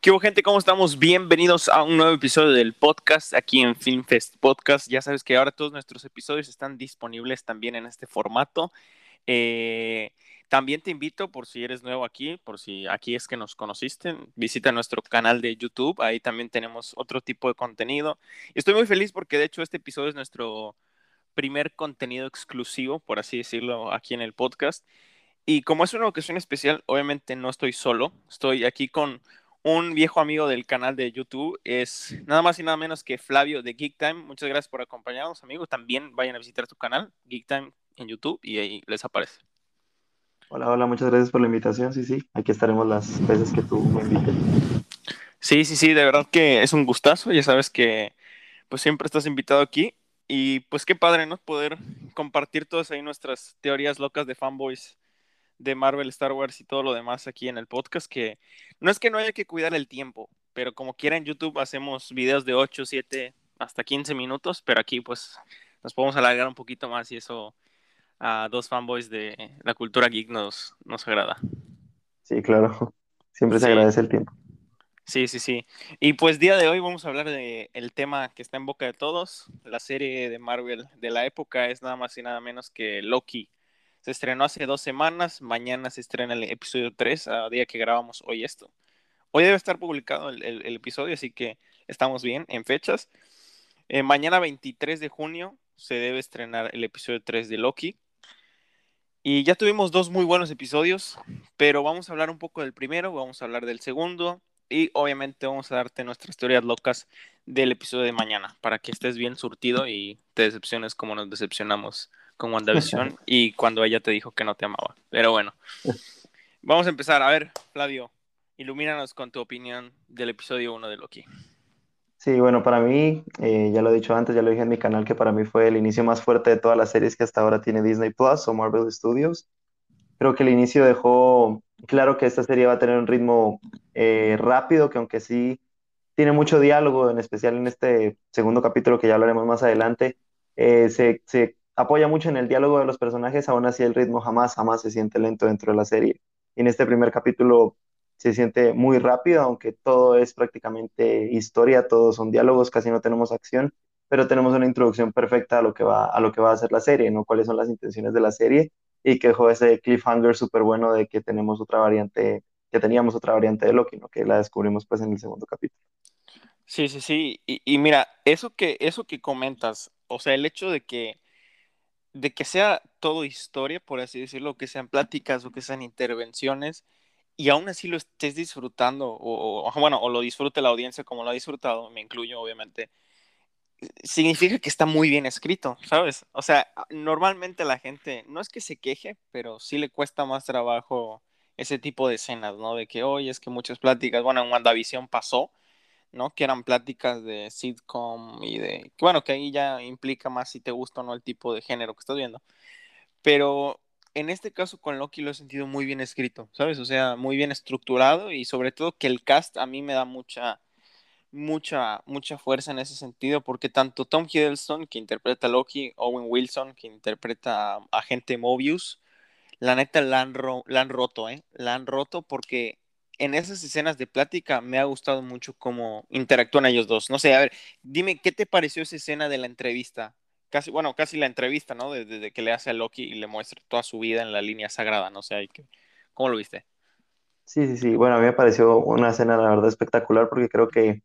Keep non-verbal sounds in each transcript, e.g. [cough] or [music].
¿Qué hubo, gente? ¿Cómo estamos? Bienvenidos a un nuevo episodio del podcast aquí en Filmfest Podcast. Ya sabes que ahora todos nuestros episodios están disponibles también en este formato. Eh, también te invito, por si eres nuevo aquí, por si aquí es que nos conociste, visita nuestro canal de YouTube. Ahí también tenemos otro tipo de contenido. Estoy muy feliz porque de hecho este episodio es nuestro primer contenido exclusivo, por así decirlo, aquí en el podcast. Y como es una ocasión especial, obviamente no estoy solo. Estoy aquí con un viejo amigo del canal de YouTube. Es nada más y nada menos que Flavio de Geek Time. Muchas gracias por acompañarnos, amigos. También vayan a visitar tu canal, Geek Time, en YouTube, y ahí les aparece. Hola, hola, muchas gracias por la invitación. Sí, sí, aquí estaremos las veces que tú me invites. Sí, sí, sí, de verdad que es un gustazo. Ya sabes que pues siempre estás invitado aquí. Y pues qué padre, ¿no? Poder compartir todas ahí nuestras teorías locas de fanboys de Marvel, Star Wars y todo lo demás aquí en el podcast, que no es que no haya que cuidar el tiempo, pero como quiera en YouTube hacemos videos de 8, 7, hasta 15 minutos, pero aquí pues nos podemos alargar un poquito más y eso a dos fanboys de la cultura geek nos, nos agrada. Sí, claro. [laughs] Siempre se agradece el tiempo. Sí, sí, sí. Y pues día de hoy vamos a hablar de el tema que está en boca de todos. La serie de Marvel de la época es nada más y nada menos que Loki. Se estrenó hace dos semanas, mañana se estrena el episodio 3, a día que grabamos hoy esto. Hoy debe estar publicado el, episodio, así que estamos bien en fechas. Eh, mañana 23 de junio se debe estrenar el episodio 3 de Loki. Y ya tuvimos dos muy buenos episodios, pero vamos a hablar un poco del primero, vamos a hablar del segundo y obviamente vamos a darte nuestras teorías locas del episodio de mañana para que estés bien surtido y te decepciones como nos decepcionamos con WandaVision [laughs] y cuando ella te dijo que no te amaba. Pero bueno, [laughs] vamos a empezar. A ver, Flavio, ilumínanos con tu opinión del episodio 1 de Loki. Sí, bueno, para mí, eh, ya lo he dicho antes, ya lo dije en mi canal, que para mí fue el inicio más fuerte de todas las series que hasta ahora tiene Disney Plus o Marvel Studios. Creo que el inicio dejó claro que esta serie va a tener un ritmo eh, rápido, que aunque sí tiene mucho diálogo, en especial en este segundo capítulo que ya hablaremos más adelante, eh, se, apoya mucho en el diálogo de los personajes, aún así el ritmo jamás, jamás se siente lento dentro de la serie. En este primer capítulo se siente muy rápido, aunque todo es prácticamente historia, todos son diálogos, casi no tenemos acción, pero tenemos una introducción perfecta a lo que va a, lo que va a ser la serie, ¿no? Cuáles son las intenciones de la serie y que dejó ese cliffhanger súper bueno de que tenemos otra variante, que teníamos otra variante de Loki. Que la descubrimos pues en el segundo capítulo. Sí, sí, sí. Y, mira, eso que, eso que comentas, o sea, el hecho de que de que sea todo historia, por así decirlo, que sean pláticas o que sean intervenciones, y aún así lo estés disfrutando, o, bueno, o lo disfrute la audiencia como lo ha disfrutado, me incluyo obviamente, significa que está muy bien escrito, ¿sabes? O sea, normalmente la gente, no es que se queje, pero sí le cuesta más trabajo ese tipo de escenas, ¿no? De que, oye, es que muchas pláticas, bueno, en WandaVision pasó, ¿no? Que eran pláticas de sitcom y de, bueno, que ahí ya implica más si te gusta o no el tipo de género que estás viendo. Pero en este caso con Loki lo he sentido muy bien escrito, ¿sabes? O sea, muy bien estructurado y sobre todo que el cast a mí me da mucha, mucha, mucha fuerza en ese sentido porque tanto Tom Hiddleston, que interpreta a Loki, Owen Wilson, que interpreta a Agente Mobius, la neta la han, han roto, ¿eh? La han roto porque en esas escenas de plática me ha gustado mucho cómo interactúan ellos dos. No sé, a ver, dime, ¿qué te pareció esa escena de la entrevista? Casi, bueno, casi la entrevista, ¿no? Desde, que le hace a Loki y le muestra toda su vida en la línea sagrada, no sé, ¿cómo lo viste? Sí, sí, sí. Bueno, a mí me pareció una escena, la verdad, espectacular porque creo que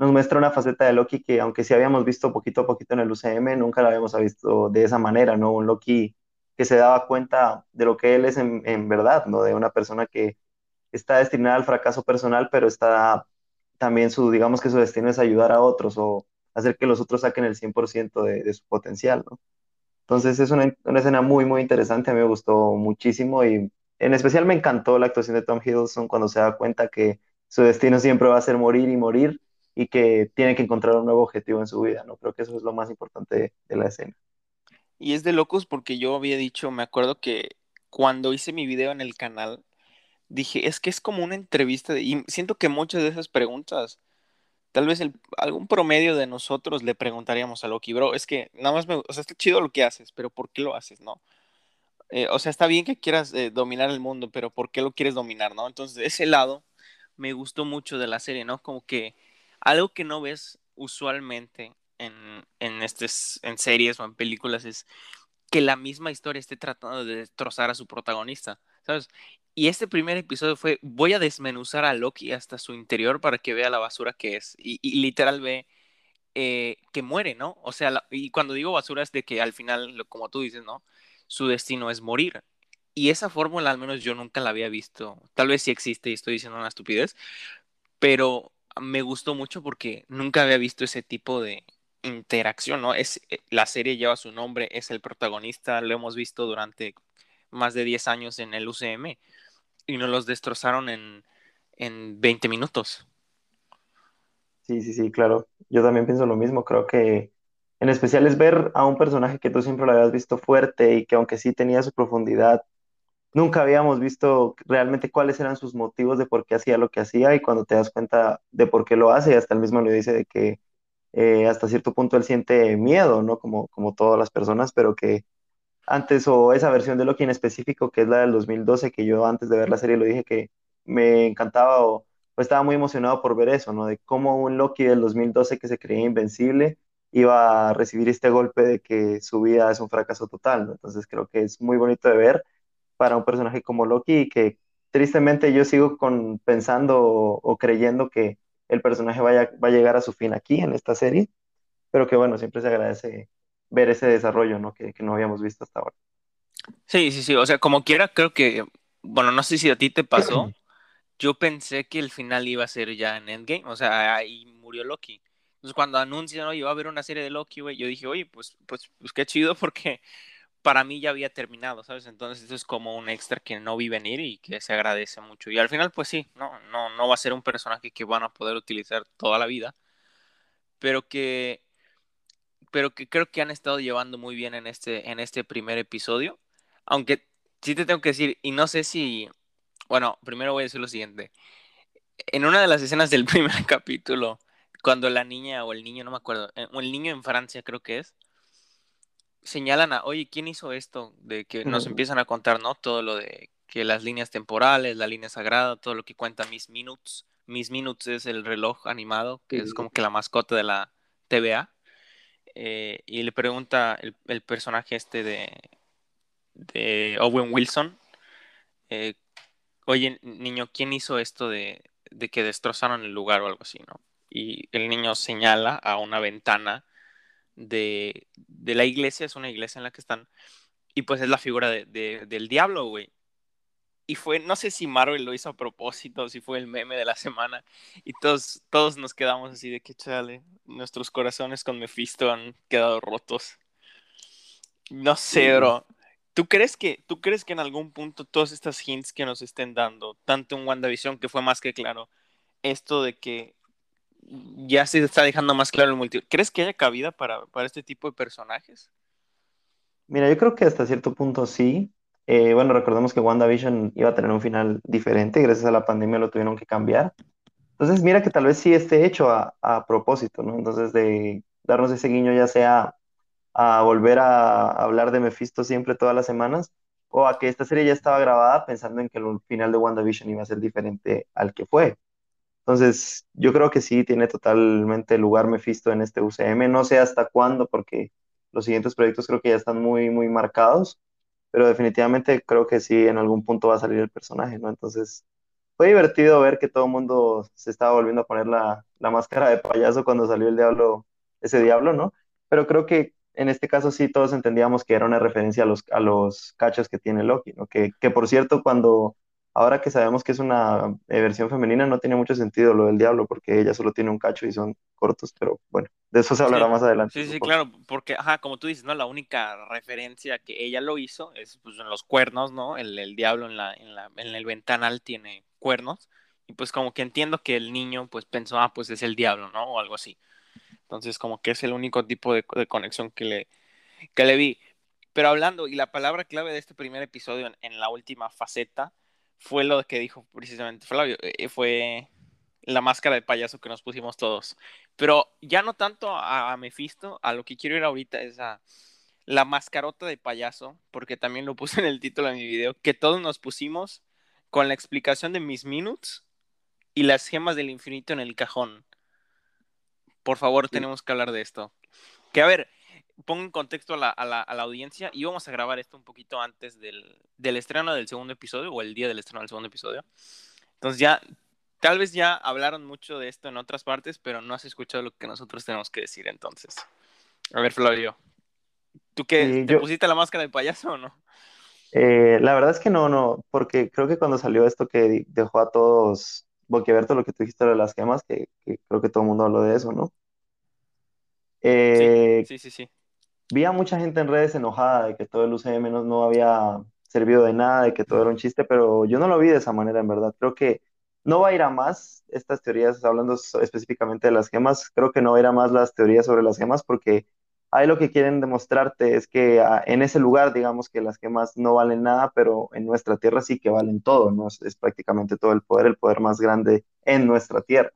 nos muestra una faceta de Loki que, aunque sí habíamos visto poquito a poquito en el UCM, nunca la habíamos visto de esa manera, ¿no? Un Loki que se daba cuenta de lo que él es en, en verdad, ¿no? De una persona que está destinada al fracaso personal, pero está también su, digamos que su destino es ayudar a otros o hacer que los otros saquen el 100% de, de, su potencial, ¿no? Entonces es una, una, escena muy, muy interesante, a mí me gustó muchísimo y en especial me encantó la actuación de Tom Hiddleston cuando se da cuenta que su destino siempre va a ser morir y morir y que tiene que encontrar un nuevo objetivo en su vida, ¿no? Creo que eso es lo más importante de, de la escena. Y es de locos porque yo había dicho, me acuerdo que cuando hice mi video en el canal, dije, es que es como una entrevista y siento que muchas de esas preguntas, tal vez algún promedio de nosotros le preguntaríamos a Loki, bro, es que nada más me, o sea, está chido lo que haces, pero ¿por qué lo haces, no? eh, o sea, está bien que quieras eh, dominar el mundo, pero ¿por qué lo quieres dominar, no? Entonces, ese lado me gustó mucho de la serie, ¿no? Como que algo que no ves usualmente en, en, en series o en películas es que la misma historia esté tratando de destrozar a su protagonista, ¿sabes? Y este primer episodio fue, voy a desmenuzar a Loki hasta su interior para que vea la basura que es. Y, y literal ve eh, que muere, ¿no? O sea, y cuando digo basura es de que al final, como tú dices, ¿no? Su destino es morir. Y esa fórmula al menos yo nunca la había visto. Tal vez sí existe y estoy diciendo una estupidez, pero me gustó mucho porque nunca había visto ese tipo de interacción, ¿no? Es, eh, la serie lleva su nombre, es el protagonista, lo hemos visto durante más de 10 años en el UCM y nos los destrozaron en, en 20 minutos. Sí, sí, sí, claro. Yo también pienso lo mismo. Creo que en especial es ver a un personaje que tú siempre lo habías visto fuerte y que aunque sí tenía su profundidad, nunca habíamos visto realmente cuáles eran sus motivos de por qué hacía lo que hacía y cuando te das cuenta de por qué lo hace, hasta el mismo le dice de que eh, hasta cierto punto él siente miedo, ¿no? Como, como todas las personas, pero que antes o esa versión de Loki en específico, que es la del 2012, que yo antes de ver la serie lo dije que me encantaba o, estaba muy emocionado por ver eso, ¿no? De cómo un Loki del 2012 que se creía invencible iba a recibir este golpe de que su vida es un fracaso total, ¿no? Entonces creo que es muy bonito de ver para un personaje como Loki y que tristemente yo sigo con, pensando o, creyendo que el personaje vaya, va a llegar a su fin aquí en esta serie, pero que bueno, siempre se agradece ver ese desarrollo, ¿no? Que, que no habíamos visto hasta ahora. Sí, sí, sí, o sea, como quiera, creo que, bueno, no sé si a ti te pasó, [clears throat] yo pensé que el final iba a ser ya en Endgame, o sea, ahí murió Loki. Entonces cuando anuncian, oye, va a haber una serie de Loki, güey, yo dije, oye, pues, pues, pues qué chido [laughs] porque para mí ya había terminado, ¿sabes? Entonces eso es como un extra que no vi venir y que se agradece mucho. Y al final, pues sí, no, no, no va a ser un personaje que van a poder utilizar toda la vida, pero que, pero que creo que han estado llevando muy bien en este, en este primer episodio. Aunque sí te tengo que decir, y no sé si bueno, primero voy a decir lo siguiente. En una de las escenas del [laughs] primer capítulo, cuando la niña o el niño, no me acuerdo, eh, o el niño en Francia creo que es, señalan a, oye, ¿quién hizo esto? De que nos empiezan a contar, ¿no? Todo lo de que las líneas temporales, la línea sagrada, todo lo que cuenta Miss Minutes. Miss Minutes es el reloj animado, que es como que la mascota de la TVA. Eh, y le pregunta el, personaje este de, de Owen Wilson, eh, oye, niño, ¿quién hizo esto de, que destrozaron el lugar o algo así, no? Y el niño señala a una ventana de, la iglesia, es una iglesia en la que están, y pues es la figura del diablo, güey. Y fue, no sé si Marvel lo hizo a propósito, si fue el meme de la semana, y todos, todos nos quedamos así de que chale, nuestros corazones con Mephisto han quedado rotos. No sé, bro. ¿Tú crees que, tú crees que en algún punto todas estas hints que nos estén dando, tanto en WandaVision, que fue más que claro, esto de que ya se está dejando más claro el multiverso, ¿crees que haya cabida para, este tipo de personajes? Mira, yo creo que hasta cierto punto sí. Eh, bueno, recordemos que WandaVision iba a tener un final diferente, gracias a la pandemia lo tuvieron que cambiar. Entonces, mira que tal vez sí esté hecho a, a propósito, ¿no? Entonces, de darnos ese guiño ya sea a volver a hablar de Mephisto siempre todas las semanas, o a que esta serie ya estaba grabada pensando en que el final de WandaVision iba a ser diferente al que fue. Entonces, yo creo que sí tiene totalmente lugar Mephisto en este UCM. No sé hasta cuándo, porque los siguientes proyectos creo que ya están muy, muy marcados, pero definitivamente creo que sí en algún punto va a salir el personaje, ¿no? Entonces, fue divertido ver que todo el mundo se estaba volviendo a poner la, la máscara de payaso cuando salió el diablo, ese diablo, ¿no? Pero creo que en este caso sí todos entendíamos que era una referencia a los, a los cachos que tiene Loki, ¿no? Que, que por cierto, cuando, ahora que sabemos que es una eh, versión femenina, no tiene mucho sentido lo del diablo, porque ella solo tiene un cacho y son cortos, pero bueno, de eso se hablará más adelante. Sí, sí, claro, porque, ajá, como tú dices, ¿no? La única referencia que ella lo hizo es pues en los cuernos, ¿no? El, el diablo en, la, en, la, en el ventanal tiene cuernos, y pues como que entiendo que el niño pues pensó, ah, pues es el diablo, ¿no? O algo así. Entonces, como que es el único tipo de, conexión que le, que le vi. Pero hablando, y la palabra clave de este primer episodio en, la última faceta fue lo que dijo precisamente Flavio, eh, fue la máscara de payaso que nos pusimos todos. Pero ya no tanto a, a, Mephisto, a lo que quiero ir ahorita es a, la mascarota de payaso, porque también lo puse en el título de mi video, que todos nos pusimos con la explicación de mis minutes y las gemas del infinito en el cajón. Por favor, tenemos que hablar de esto. Que a ver, pongo en contexto a la, a la, a la audiencia y vamos a grabar esto un poquito antes del, del, estreno del segundo episodio o el día del estreno del segundo episodio. Entonces ya, tal vez ya hablaron mucho de esto en otras partes, pero no has escuchado lo que nosotros tenemos que decir entonces. A ver, Flavio, ¿tú qué? Sí, ¿Te yo... pusiste la máscara de payaso o no? Eh, la verdad es que no, no, porque creo que cuando salió esto que dejó a todos boquiabierto lo que tú dijiste de las gemas, que, que, creo que todo el mundo habló de eso, ¿no? Eh, sí, sí, sí, sí. Vi a mucha gente en redes enojada de que todo el UCM no, no había servido de nada, de que todo era un chiste, pero yo no lo vi de esa manera, en verdad. Creo que no va a ir a más estas teorías, hablando específicamente de las gemas, creo que no va a ir a más las teorías sobre las gemas porque ahí lo que quieren demostrarte es que ah, en ese lugar, digamos que las gemas no valen nada, pero en nuestra tierra sí que valen todo, ¿no? Es, prácticamente todo el poder, el poder más grande en nuestra tierra.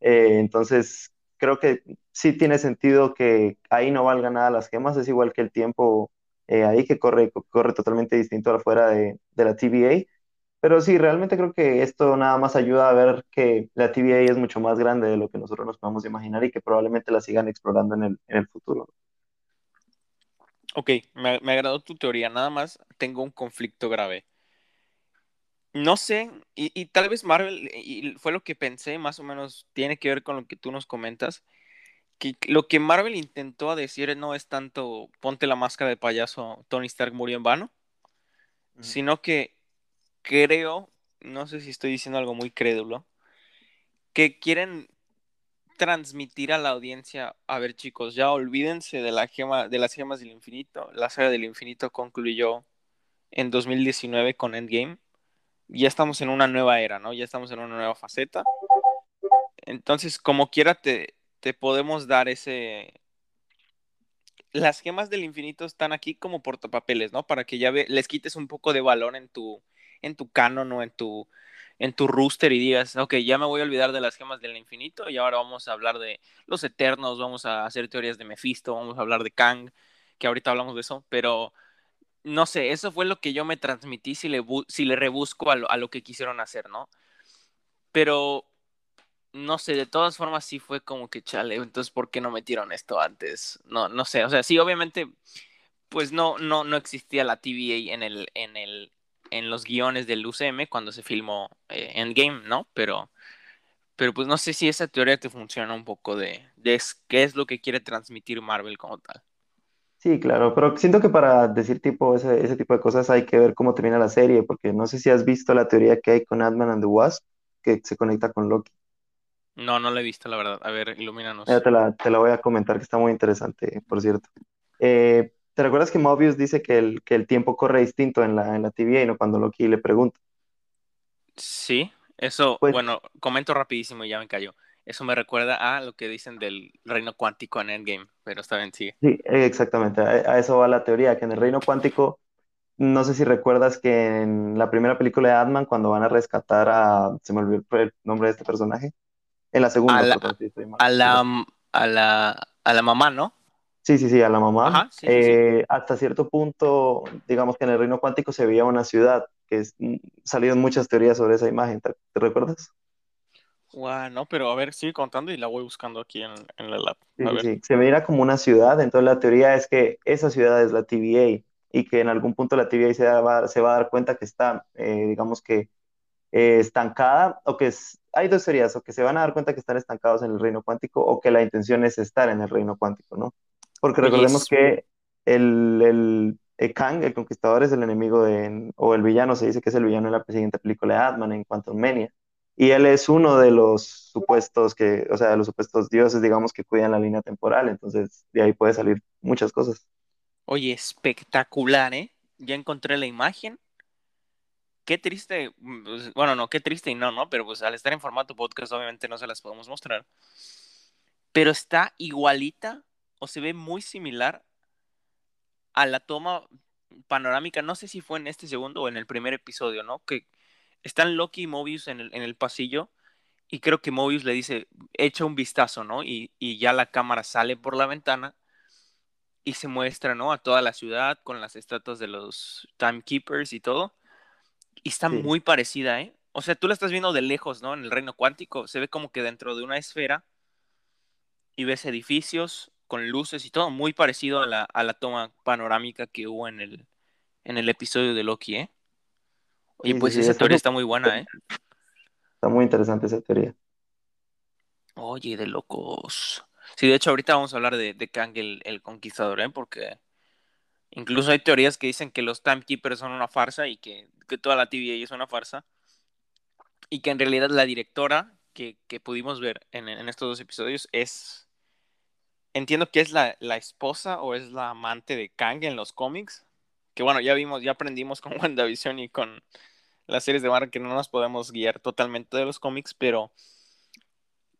Eh, entonces, creo que sí tiene sentido que ahí no valga nada las gemas, es igual que el tiempo eh, ahí que corre, corre totalmente distinto afuera de, de la TVA. Pero sí, realmente creo que esto nada más ayuda a ver que la TVA es mucho más grande de lo que nosotros nos podemos imaginar y que probablemente la sigan explorando en el, en el futuro. Ok, me, me, agradó tu teoría, nada más tengo un conflicto grave. No sé, y, y, tal vez Marvel, y fue lo que pensé, más o menos tiene que ver con lo que tú nos comentas, que lo que Marvel intentó decir no es tanto ponte la máscara de payaso, Tony Stark murió en vano, uh -huh. sino que creo, no sé si estoy diciendo algo muy crédulo, que quieren transmitir a la audiencia, a ver chicos, ya olvídense de la gema, de las gemas del infinito. La saga del infinito concluyó en 2019 con Endgame. Ya estamos en una nueva era, ¿no? Ya estamos en una nueva faceta. Entonces, como quiera, te, te podemos dar ese. Las gemas del infinito están aquí como portapapeles, ¿no? Para que ya ve, les quites un poco de valor en tu, en tu canon o en tu, en tu rooster y digas, ok, ya me voy a olvidar de las gemas del infinito y ahora vamos a hablar de los eternos, vamos a hacer teorías de Mephisto, vamos a hablar de Kang, que ahorita hablamos de eso, pero no sé, eso fue lo que yo me transmití si le, si le rebusco a lo, a lo que quisieron hacer, ¿no? Pero no sé, de todas formas sí fue como que chale, entonces ¿por qué no metieron esto antes? No, no sé, o sea, sí, obviamente, pues no, no, no existía la TVA en el, en el, en los guiones del UCM cuando se filmó eh, Endgame, ¿no? Pero, pero pues no sé si esa teoría te funciona un poco de, de qué es lo que quiere transmitir Marvel como tal. Sí, claro, pero siento que para decir tipo ese, ese tipo de cosas hay que ver cómo termina la serie, porque no sé si has visto la teoría que hay con Ant-Man and the Wasp, que se conecta con Loki. No, no la he visto, la verdad. A ver, ilumínanos. Ya te la, te la voy a comentar, que está muy interesante, por cierto. Eh, ¿Te recuerdas que Mobius dice que el, que el tiempo corre distinto en la, en la TVA y no cuando Loki le pregunta? Sí, eso, pues, bueno, comento rapidísimo y ya me cayó. Eso me recuerda a lo que dicen del reino cuántico en Endgame, pero está bien, sigue. Sí, exactamente, a, a eso va la teoría, que en el reino cuántico, no sé si recuerdas que en la primera película de Ant-Man, cuando van a rescatar a, se me olvidó el nombre de este personaje, en la segunda. A la, a la, a la, a la mamá, ¿no? Sí, sí, sí, a la mamá. Ajá, sí, eh, sí. Hasta cierto punto, digamos que en el reino cuántico se veía una ciudad, que es, salieron muchas teorías sobre esa imagen, ¿te, te recuerdas? Wow, no, pero a ver, sigue contando y la voy buscando aquí en, en la lab. Sí, sí, se veía como una ciudad, entonces la teoría es que esa ciudad es la TVA y que en algún punto la TVA se va, se va a dar cuenta que está, eh, digamos que, eh, estancada o que es, hay dos teorías, o que se van a dar cuenta que están estancados en el reino cuántico o que la intención es estar en el reino cuántico, ¿no? Porque recordemos yes. que el, el, el, Kang, el conquistador, es el enemigo de, o el villano, se dice que es el villano en la siguiente película de Atman, en Quantum Mania. Y él es uno de los supuestos que, o sea, de los supuestos dioses, digamos, que cuidan la línea temporal. Entonces, de ahí puede salir muchas cosas. Oye, espectacular, ¿eh? Ya encontré la imagen. Qué triste, pues, bueno, no, qué triste y no, ¿no? Pero pues al estar en formato podcast, obviamente no se las podemos mostrar. Pero está igualita o se ve muy similar a la toma panorámica, no sé si fue en este segundo o en el primer episodio, ¿no? Que están Loki y Mobius en el, en el pasillo y creo que Mobius le dice, echa un vistazo, ¿no? Y, y, ya la cámara sale por la ventana y se muestra, ¿no? A toda la ciudad con las estatuas de los Timekeepers y todo. Y está muy parecida, ¿eh? O sea, tú la estás viendo de lejos, ¿no? En el reino cuántico. Se ve como que dentro de una esfera y ves edificios con luces y todo, muy parecido a la, a la toma panorámica que hubo en el, en el episodio de Loki, ¿eh? Oye, pues esa teoría está muy buena, ¿eh? Está muy interesante esa teoría. Oye, de locos. Sí, de hecho, ahorita vamos a hablar de, de Kang el, Conquistador, ¿eh? Porque incluso hay teorías que dicen que los Timekeepers son una farsa y que, toda la TVA es una farsa. Y que en realidad la directora que, pudimos ver en, estos dos episodios es. Entiendo que es la, la, esposa o es la amante de Kang en los cómics. Que bueno, ya vimos, ya aprendimos con [laughs] WandaVision y con las series de Marvel que no nos podemos guiar totalmente de los cómics, pero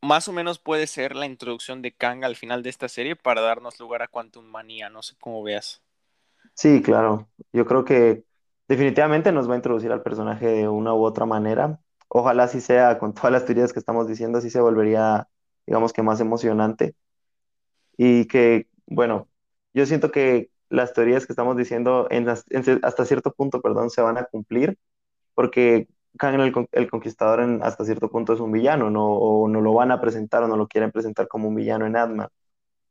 más o menos puede ser la introducción de Kang al final de esta serie para darnos lugar a Quantum Manía, no sé cómo veas. Sí, claro. Yo creo que definitivamente nos va a introducir al personaje de una u otra manera. Ojalá así sea, con todas las teorías que estamos diciendo, así se volvería, digamos que más emocionante. Y que, bueno, yo siento que las teorías que estamos diciendo hasta cierto punto, perdón, se van a cumplir, porque Kang el, Conquistador hasta cierto punto es un villano, ¿no? o no lo van a presentar o no lo quieren presentar como un villano en ant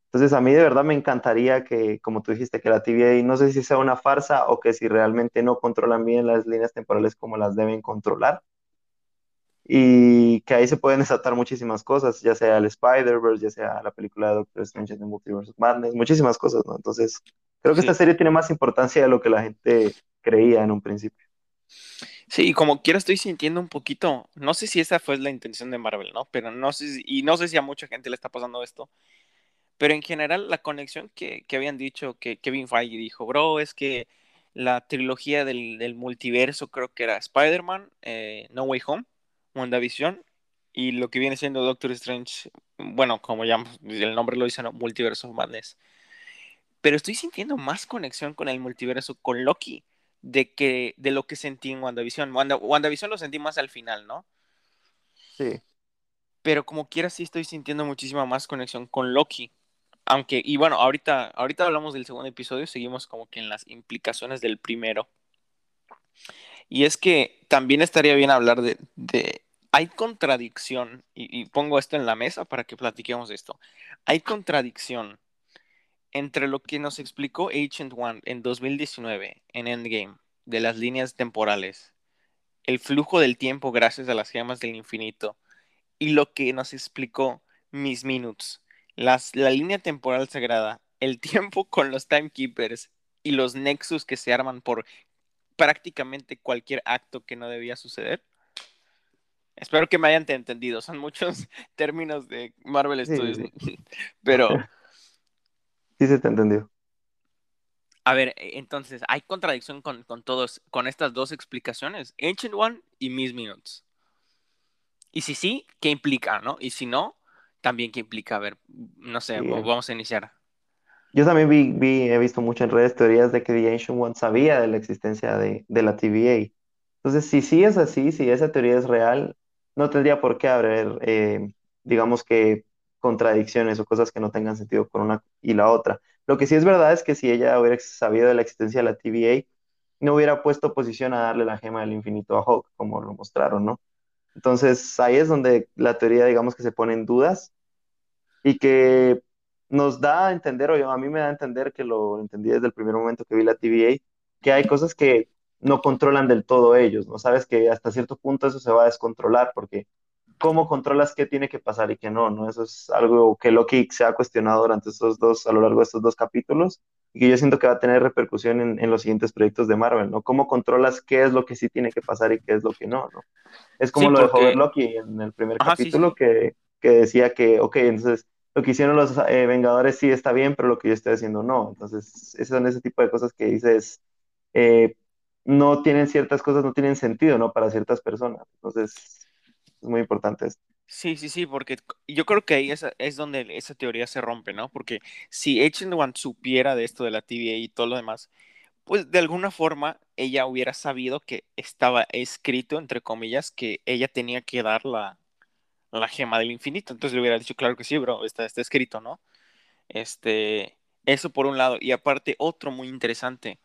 Entonces a mí de verdad me encantaría que, como tú dijiste, que la TVA no sé si sea una farsa o que si realmente no controlan bien las líneas temporales como las deben controlar. Y que ahí se pueden [laughs] desatar muchísimas cosas, ya sea el Spider-Verse, ya sea la película de Doctor Strange en Multiverse of Madness, muchísimas cosas, ¿no? Entonces, creo que esta serie tiene más importancia de lo que la gente creía en un principio. Sí, como quiera estoy sintiendo un poquito, no sé si esa fue la intención de Marvel, ¿no? Pero no sé, y no sé si a mucha gente le está pasando esto, pero en general la conexión que, habían dicho, que Kevin Feige dijo, bro, es que la trilogía del, multiverso creo que era Spider-Man, eh, No Way Home, WandaVision, y lo que viene siendo Doctor Strange, bueno, como ya el nombre lo dice, ¿no? Multiverso Madness. Pero estoy sintiendo más conexión con el multiverso, con Loki de que de lo que sentí en WandaVision. Wanda, WandaVision lo sentí más al final, ¿no? Sí. Pero como quiera sí estoy sintiendo muchísima más conexión con Loki. Aunque, y bueno, ahorita, ahorita hablamos del segundo episodio, seguimos como que en las implicaciones del primero. Y es que también estaría bien hablar de, de hay contradicción, y, y, pongo esto en la mesa para que platiquemos de esto. Hay contradicción entre lo que nos explicó Agent One en 2019 en Endgame de las líneas temporales, el flujo del tiempo gracias a las gemas del infinito y lo que nos explicó Miss Minutes, las, la línea temporal sagrada, el [laughs] tiempo con los timekeepers y los nexus que se arman por prácticamente cualquier acto que no debía suceder. Espero que me hayan entendido, son muchos [laughs] términos de Marvel Studios, [laughs] pero Sí se te entendió. A ver, e, entonces, ¿hay contradicción con, todos, con estas dos explicaciones? Ancient One y Miss Minutes. Y si sí, ¿qué implica, no? Y si no, también qué implica. A ver, no sé, vamos a iniciar. Yo también vi, he visto mucho en redes teorías de que The Ancient One sabía de la existencia de, la TVA. Entonces, si sí es así, si esa teoría es real, no tendría por qué haber, eh, digamos que, contradicciones o cosas que no tengan sentido con una y la otra. Lo que sí es verdad es que si ella hubiera sabido de la existencia de la TVA, no hubiera puesto posición a darle la gema del infinito a Hulk, como lo mostraron, ¿no? Entonces ahí es donde la teoría, digamos, que se pone en dudas y que nos da a entender, o a mí me da a entender que lo entendí desde el primer momento que vi la TVA, que hay cosas que no controlan del todo ellos, ¿no? Sabes que hasta cierto punto eso se va a descontrolar porque cómo controlas qué tiene que pasar y qué no, ¿no? Eso es algo que Loki se ha cuestionado durante estos dos, a lo largo de estos dos capítulos, y que yo siento que va a tener repercusión en, los siguientes proyectos de Marvel, ¿no? ¿Cómo controlas qué es lo que sí tiene que pasar y qué es lo que no, ¿no? Es como lo dejó ver Loki en el primer capítulo, Que, que, decía que, ok, entonces lo que hicieron los eh, Vengadores sí está bien, pero lo que yo estoy haciendo no. Entonces, esos son ese tipo de cosas que dices, eh, no tienen ciertas cosas, no tienen sentido, ¿no? Para ciertas personas. Entonces, es muy importante. Sí, sí, sí, porque yo creo que ahí es, es donde esa teoría se rompe, ¿no? Porque si Agent supiera de esto de la TVA y todo lo demás, pues de alguna forma ella hubiera sabido que estaba escrito, entre comillas, que ella tenía que dar la, la gema del infinito. Entonces le hubiera dicho, claro que sí, bro, está, está escrito, ¿no? Este, Eso por un lado. Y aparte, otro muy interesante.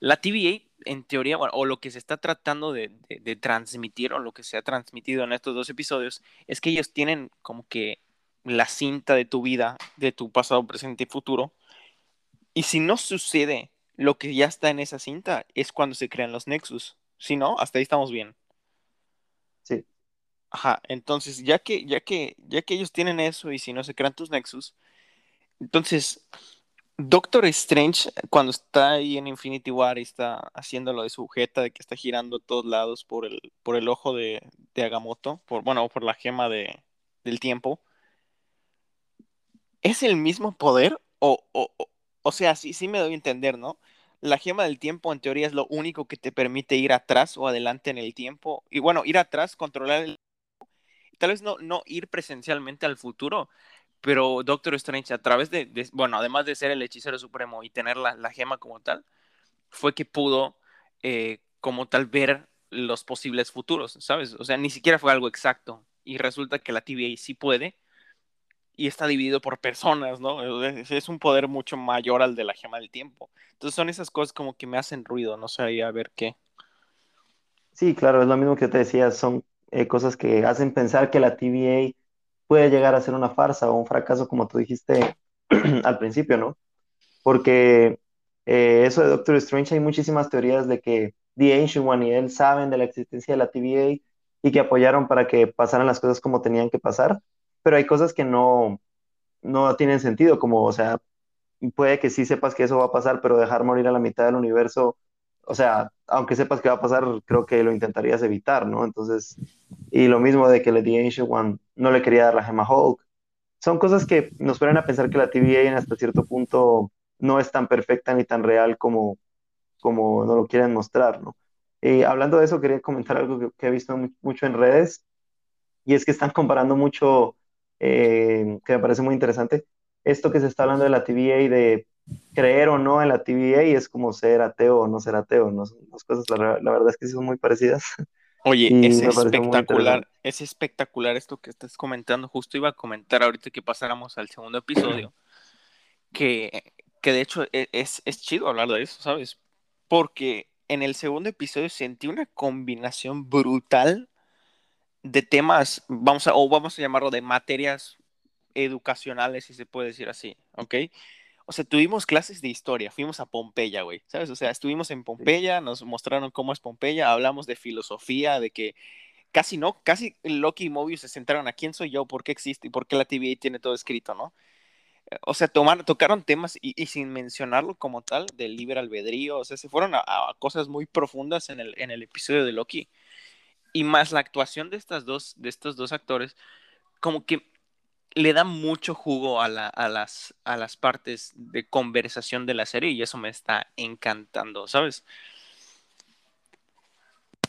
La TVA, en teoría, o lo que se está tratando de, de, transmitir, o lo que se ha transmitido en estos dos episodios, es que ellos tienen como que la cinta de tu vida, de tu pasado, presente y futuro. Y si no sucede lo que ya está en esa cinta, es cuando se crean los Nexus. Si no, hasta ahí estamos bien. Sí. Ajá, entonces, ya que, ya que, ya que ellos tienen eso y si no se crean tus Nexus, entonces Doctor Strange, cuando está ahí en Infinity War y está haciendo lo de su jeta, de que está girando a todos lados por el, por el ojo de, de Agamotto, por, bueno, por la gema de, del tiempo, ¿es el mismo poder? O, o, o, sea, sí, sí me doy a entender, ¿no? La gema del tiempo en teoría es lo único que te permite ir atrás o adelante en el tiempo. Y bueno, ir atrás, controlar el... Tal vez no, no ir presencialmente al futuro, pero Doctor Strange, a través de, bueno, además de ser el hechicero supremo y tener la, la gema como tal, fue que pudo eh, como tal ver los posibles futuros, ¿sabes? O sea, ni siquiera fue algo exacto. Y resulta que la TVA sí puede y está dividido por personas, ¿no? Es, un poder mucho mayor al de la gema del tiempo. Entonces son esas cosas como que me hacen ruido, no sé, a ver qué. Sí, claro, es lo mismo que te decía, son eh, cosas que hacen pensar que la TVA puede llegar a ser una farsa o un fracaso, como tú dijiste [clears throat] al principio, ¿no? Porque eh, eso de Doctor Strange hay muchísimas teorías de que The Ancient One y él saben de la existencia de la TVA y que apoyaron para que pasaran las cosas como tenían que pasar, pero hay cosas que no, no tienen sentido, como, o sea, puede que sí sepas que eso va a pasar, pero dejar morir a la mitad del universo, o sea, aunque sepas que va a pasar, creo que lo intentarías evitar, ¿no? Entonces, y lo mismo de que le The Ancient One no le quería dar la gema Hulk. Son cosas que nos ponen a pensar que la TVA en hasta cierto punto no es tan perfecta ni tan real como, como nos lo quieren mostrar, ¿no? Y hablando de eso, quería comentar algo que, he visto mucho en redes, y es que están comparando mucho, eh, que me parece muy interesante, esto que se está hablando de la TVA, de creer o no en la TVA, y es como ser ateo o no ser ateo, ¿no? Son dos cosas, la, la verdad es que son muy parecidas. Oye, [laughs] es espectacular, es espectacular esto que estás comentando. Justo iba a comentar ahorita que pasáramos al segundo episodio, [clears throat] que, que de hecho e, es, es chido hablar de eso, ¿sabes? Porque en el segundo episodio sentí una combinación brutal de temas, vamos a, o vamos a llamarlo de materias educacionales, si se puede decir así, ¿ok? O sea, tuvimos clases de historia, fuimos a Pompeya, güey, ¿sabes? O sea, estuvimos en Pompeya, nos mostraron cómo es Pompeya, hablamos de filosofía, de que casi no, casi Loki y Mobius se centraron a quién soy yo, por qué existe y por qué la TVA tiene todo escrito, ¿no? O sea, tocaron temas y, sin mencionarlo como tal del libre albedrío, o sea, se fueron a, cosas muy profundas en el, en el episodio de Loki. Y más la actuación de, estas dos, de estos dos actores, como que le da mucho jugo a, las, a las partes de conversación de la serie y eso me está encantando, ¿sabes?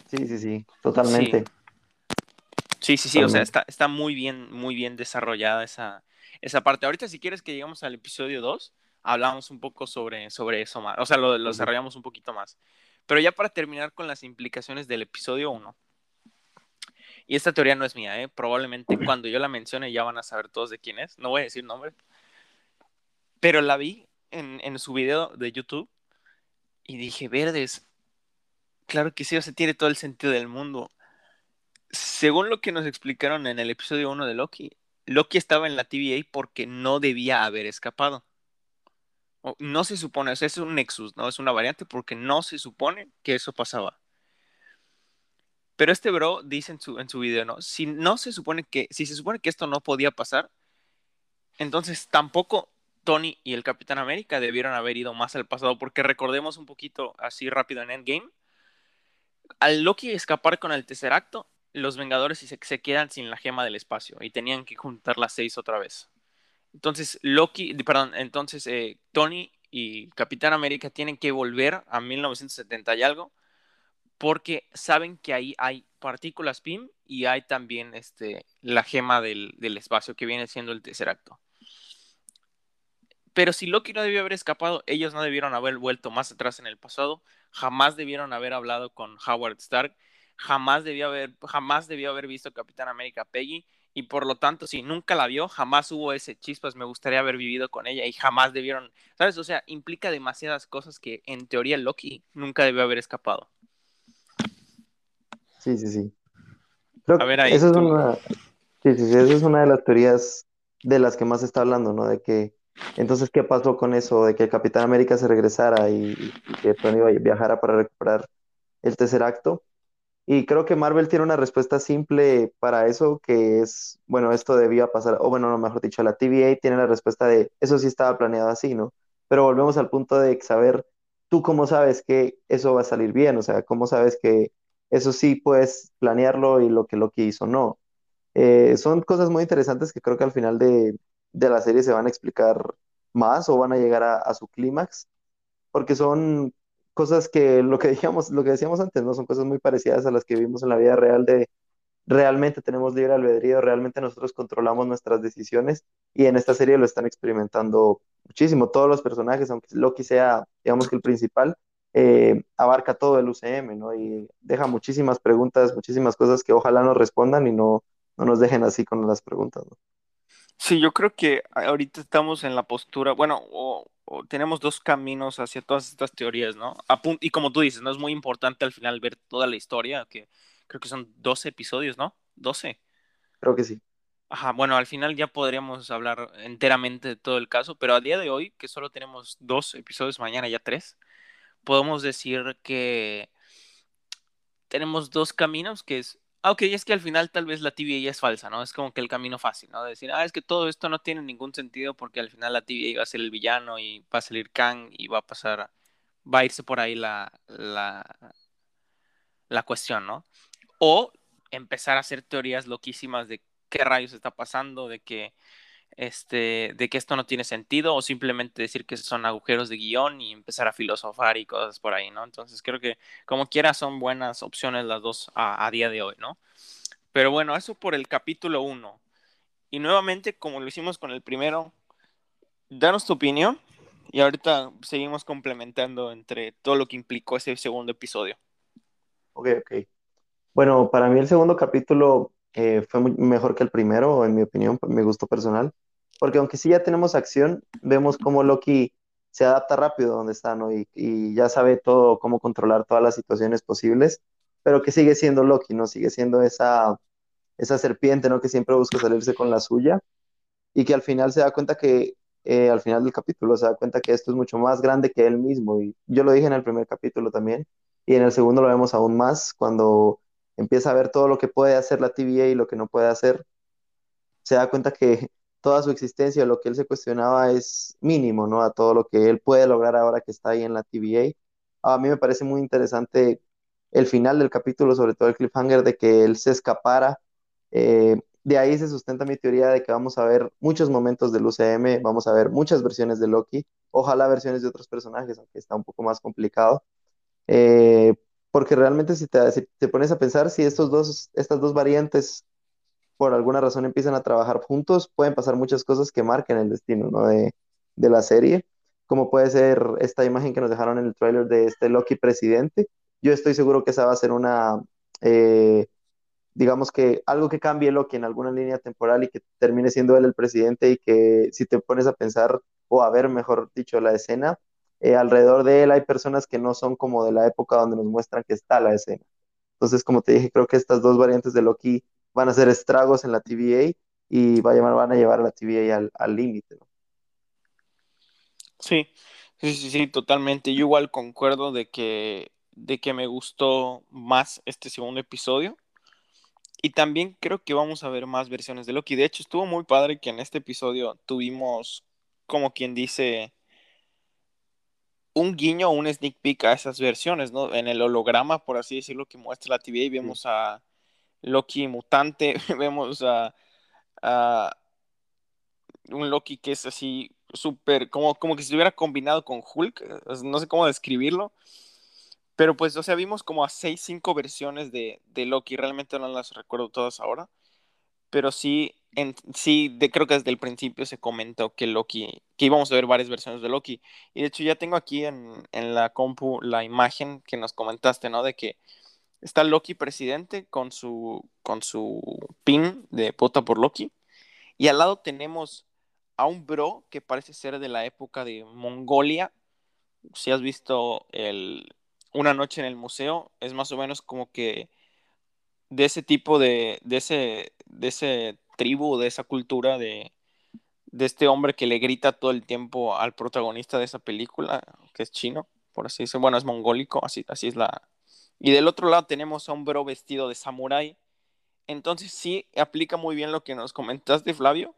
Sí, sí, sí, totalmente. Sí, sí, sí, o sea, está, está muy bien, muy bien desarrollada esa, esa parte. Ahorita si quieres que lleguemos al episodio 2, hablamos un poco sobre, sobre eso más, o sea, lo, lo desarrollamos un poquito más. Pero ya para terminar con las implicaciones del episodio 1, y esta teoría no es mía, ¿eh? Probablemente cuando yo la mencione ya van a saber todos de quién es. No voy a decir nombre. Pero la vi en, en su video de YouTube y dije, verdes, claro que sí, o sea, tiene todo el sentido del mundo. Según lo que nos explicaron en el episodio 1 de Loki, Loki estaba en la TVA porque no debía haber escapado. No se supone, o sea, es un nexus, ¿no? Es una variante porque no se supone que eso pasaba. Pero este bro dice en su, en su video, ¿no? Si no se supone que, si se supone que esto no podía pasar, entonces tampoco Tony y el Capitán América debieron haber ido más al pasado, porque recordemos un poquito así rápido en Endgame, al Loki escapar con el tercer acto, los Vengadores se, quedan sin la gema del espacio y tenían que juntar las seis otra vez. Entonces Loki, perdón, entonces eh, Tony y Capitán América tienen que volver a 1970 y algo porque saben que ahí hay partículas PIM y hay también este, la gema del, espacio que viene siendo el tercer acto. Pero si Loki no debió haber escapado, ellos no debieron haber vuelto más atrás en el pasado, jamás debieron haber hablado con Howard Stark, jamás debió haber, jamás debió haber visto Capitán América Peggy y por lo tanto, si nunca la vio, jamás hubo ese chispas, me gustaría haber vivido con ella y jamás debieron, ¿sabes? O sea, implica demasiadas cosas que en teoría Loki nunca debió haber escapado. Sí, sí, sí. Creo a ver, ahí, eso es una, sí, sí, sí, esa es una de las teorías de las que más se está hablando, ¿no? De que, entonces, ¿qué pasó con eso? De que el Capitán América se regresara y, y que Tony viajara para recuperar el tercer acto. Y creo que Marvel tiene una respuesta simple para eso, que es, bueno, esto debía pasar, o bueno, no, mejor dicho, la TVA tiene la respuesta de, eso sí estaba planeado así, ¿no? Pero volvemos al punto de saber, tú cómo sabes que eso va a salir bien, o sea, cómo sabes que eso sí puedes planearlo y lo que Loki hizo no. Eh, son cosas muy interesantes que creo que al final de, la serie se van a explicar más o van a llegar a, su clímax, porque son cosas que lo que lo que decíamos antes, ¿no? Son cosas muy parecidas a las que vivimos en la vida real de realmente tenemos libre albedrío, realmente nosotros controlamos nuestras decisiones y en esta serie lo están experimentando muchísimo. Todos los personajes, aunque Loki sea, digamos que el principal, eh, abarca todo el UCM, ¿no? Y deja muchísimas preguntas, muchísimas cosas que ojalá nos respondan y no, no nos dejen así con las preguntas, ¿no? Sí, yo creo que ahorita estamos en la postura, bueno, o, tenemos dos caminos hacia todas estas teorías, ¿no? y como tú dices, no es muy importante al final ver toda la historia, que creo que son 12 episodios, ¿no? 12. Creo que sí. Ajá, bueno, al final ya podríamos hablar enteramente de todo el caso, pero a día de hoy, que solo tenemos dos episodios, mañana ya tres, podemos decir que tenemos dos caminos, que es Ah, ok, es que al final tal vez la TVA es falsa, ¿no? Es como que el camino fácil, ¿no? De decir, ah, es que todo esto no tiene ningún sentido porque al final la TVA va a ser el villano y va a salir Kang y va a pasar, va a irse por ahí la, la, la cuestión, ¿no? O empezar a hacer teorías loquísimas de qué rayos está pasando, de que este, de que esto no tiene sentido o simplemente decir que son agujeros de guion y empezar a filosofar y cosas por ahí, ¿no? Entonces creo que como quiera son buenas opciones las dos a, día de hoy, ¿no? Pero bueno, eso por el capítulo 1. Y nuevamente, como lo hicimos con el primero, danos tu opinión y ahorita seguimos complementando entre todo lo que implicó ese segundo episodio. Ok, ok. Bueno, para mí el segundo capítulo eh, fue mejor que el primero, en mi opinión, por mi gusto personal, porque aunque sí ya tenemos acción, vemos cómo Loki se adapta rápido donde está, ¿no? Y, ya sabe todo, cómo controlar todas las situaciones posibles, pero que sigue siendo Loki, ¿no? Sigue siendo esa, esa serpiente, ¿no? Que siempre busca salirse con la suya y que al final se da cuenta que, eh, al final del capítulo, se da cuenta que esto es mucho más grande que él mismo. Y yo lo dije en el primer capítulo también, y en el segundo lo vemos aún más cuando empieza a ver todo lo que puede hacer la TVA y lo que no puede hacer, se da cuenta que [laughs] toda su existencia, lo que él se cuestionaba es mínimo, ¿no? A todo lo que él puede lograr ahora que está ahí en la TVA. A mí me parece muy interesante el final del capítulo, sobre todo el cliffhanger de que él se escapara. Eh, de ahí se sustenta mi teoría de que vamos a ver muchos momentos del UCM, vamos a ver muchas versiones de Loki, ojalá versiones de otros personajes, aunque está un poco más complicado. Eh, porque realmente si te, te pones a pensar, si estos dos, estas dos variantes por alguna razón empiezan a trabajar juntos, pueden pasar muchas cosas que marquen el destino ¿no? de, de, la serie, como puede ser esta imagen que nos dejaron en el tráiler de este Loki presidente. Yo estoy seguro que esa va a ser una, eh, digamos que algo que cambie Loki en alguna línea temporal y que termine siendo él el presidente y que si te pones a pensar o a ver, mejor dicho, la escena, eh, alrededor de él hay personas que no son como de la época donde nos muestran que está la escena. Entonces, como te dije, creo que estas dos variantes de Loki van a ser estragos en la TVA y van a llevar a la TVA al límite. Sí, sí, sí, sí, totalmente. Yo igual concuerdo de que, de que me gustó más este segundo episodio. Y también creo que vamos a ver más versiones de Loki. De hecho, estuvo muy padre que en este episodio tuvimos, como quien dice, un guiño, un sneak peek a esas versiones, ¿no? En el holograma, por así decirlo, que muestra la TVA, y vemos a Loki mutante, [laughs] vemos a, un Loki que es así súper, como, como que se hubiera combinado con Hulk, no sé cómo describirlo, pero pues, o sea, vimos como a seis, cinco versiones de, de Loki, realmente no las recuerdo todas ahora, pero sí en, sí, creo que desde el principio se comentó que Loki, que íbamos a ver varias versiones de Loki. Y de hecho ya tengo aquí en, la compu la imagen que nos comentaste, ¿no? De que Está Loki presidente con su, con su pin de pota por Loki. Y al lado tenemos a un bro que parece ser de la época de Mongolia. Si has visto el Una noche en el museo, es más o menos como que de ese tipo de, de ese, de ese tribu, de esa cultura de, de este hombre que le grita todo el tiempo al protagonista de esa película, que es chino, por así decirlo. Bueno, es mongólico, así, así es la. Y del otro lado tenemos a un bro vestido de samurái. Entonces sí aplica muy bien lo que nos comentaste, Flavio.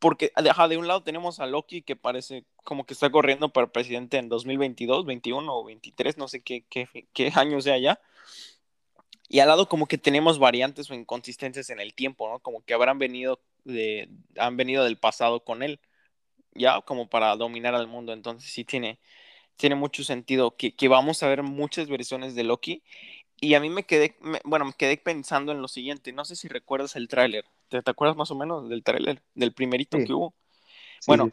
Porque de un lado tenemos a Loki que parece como que está corriendo para presidente en 2022, 21 o 23, no sé qué, qué, qué año sea ya. Y al lado como que tenemos variantes o inconsistencias en el tiempo, ¿no? Como que habrán venido de, han venido del pasado con él, ya como para dominar al mundo. Entonces sí tiene, tiene mucho sentido que, que vamos a ver muchas versiones de Loki. Y a mí me quedé, bueno, me quedé pensando en lo siguiente. No sé si recuerdas el tráiler. ¿Te, acuerdas más o menos del tráiler? Del primerito que hubo. bueno,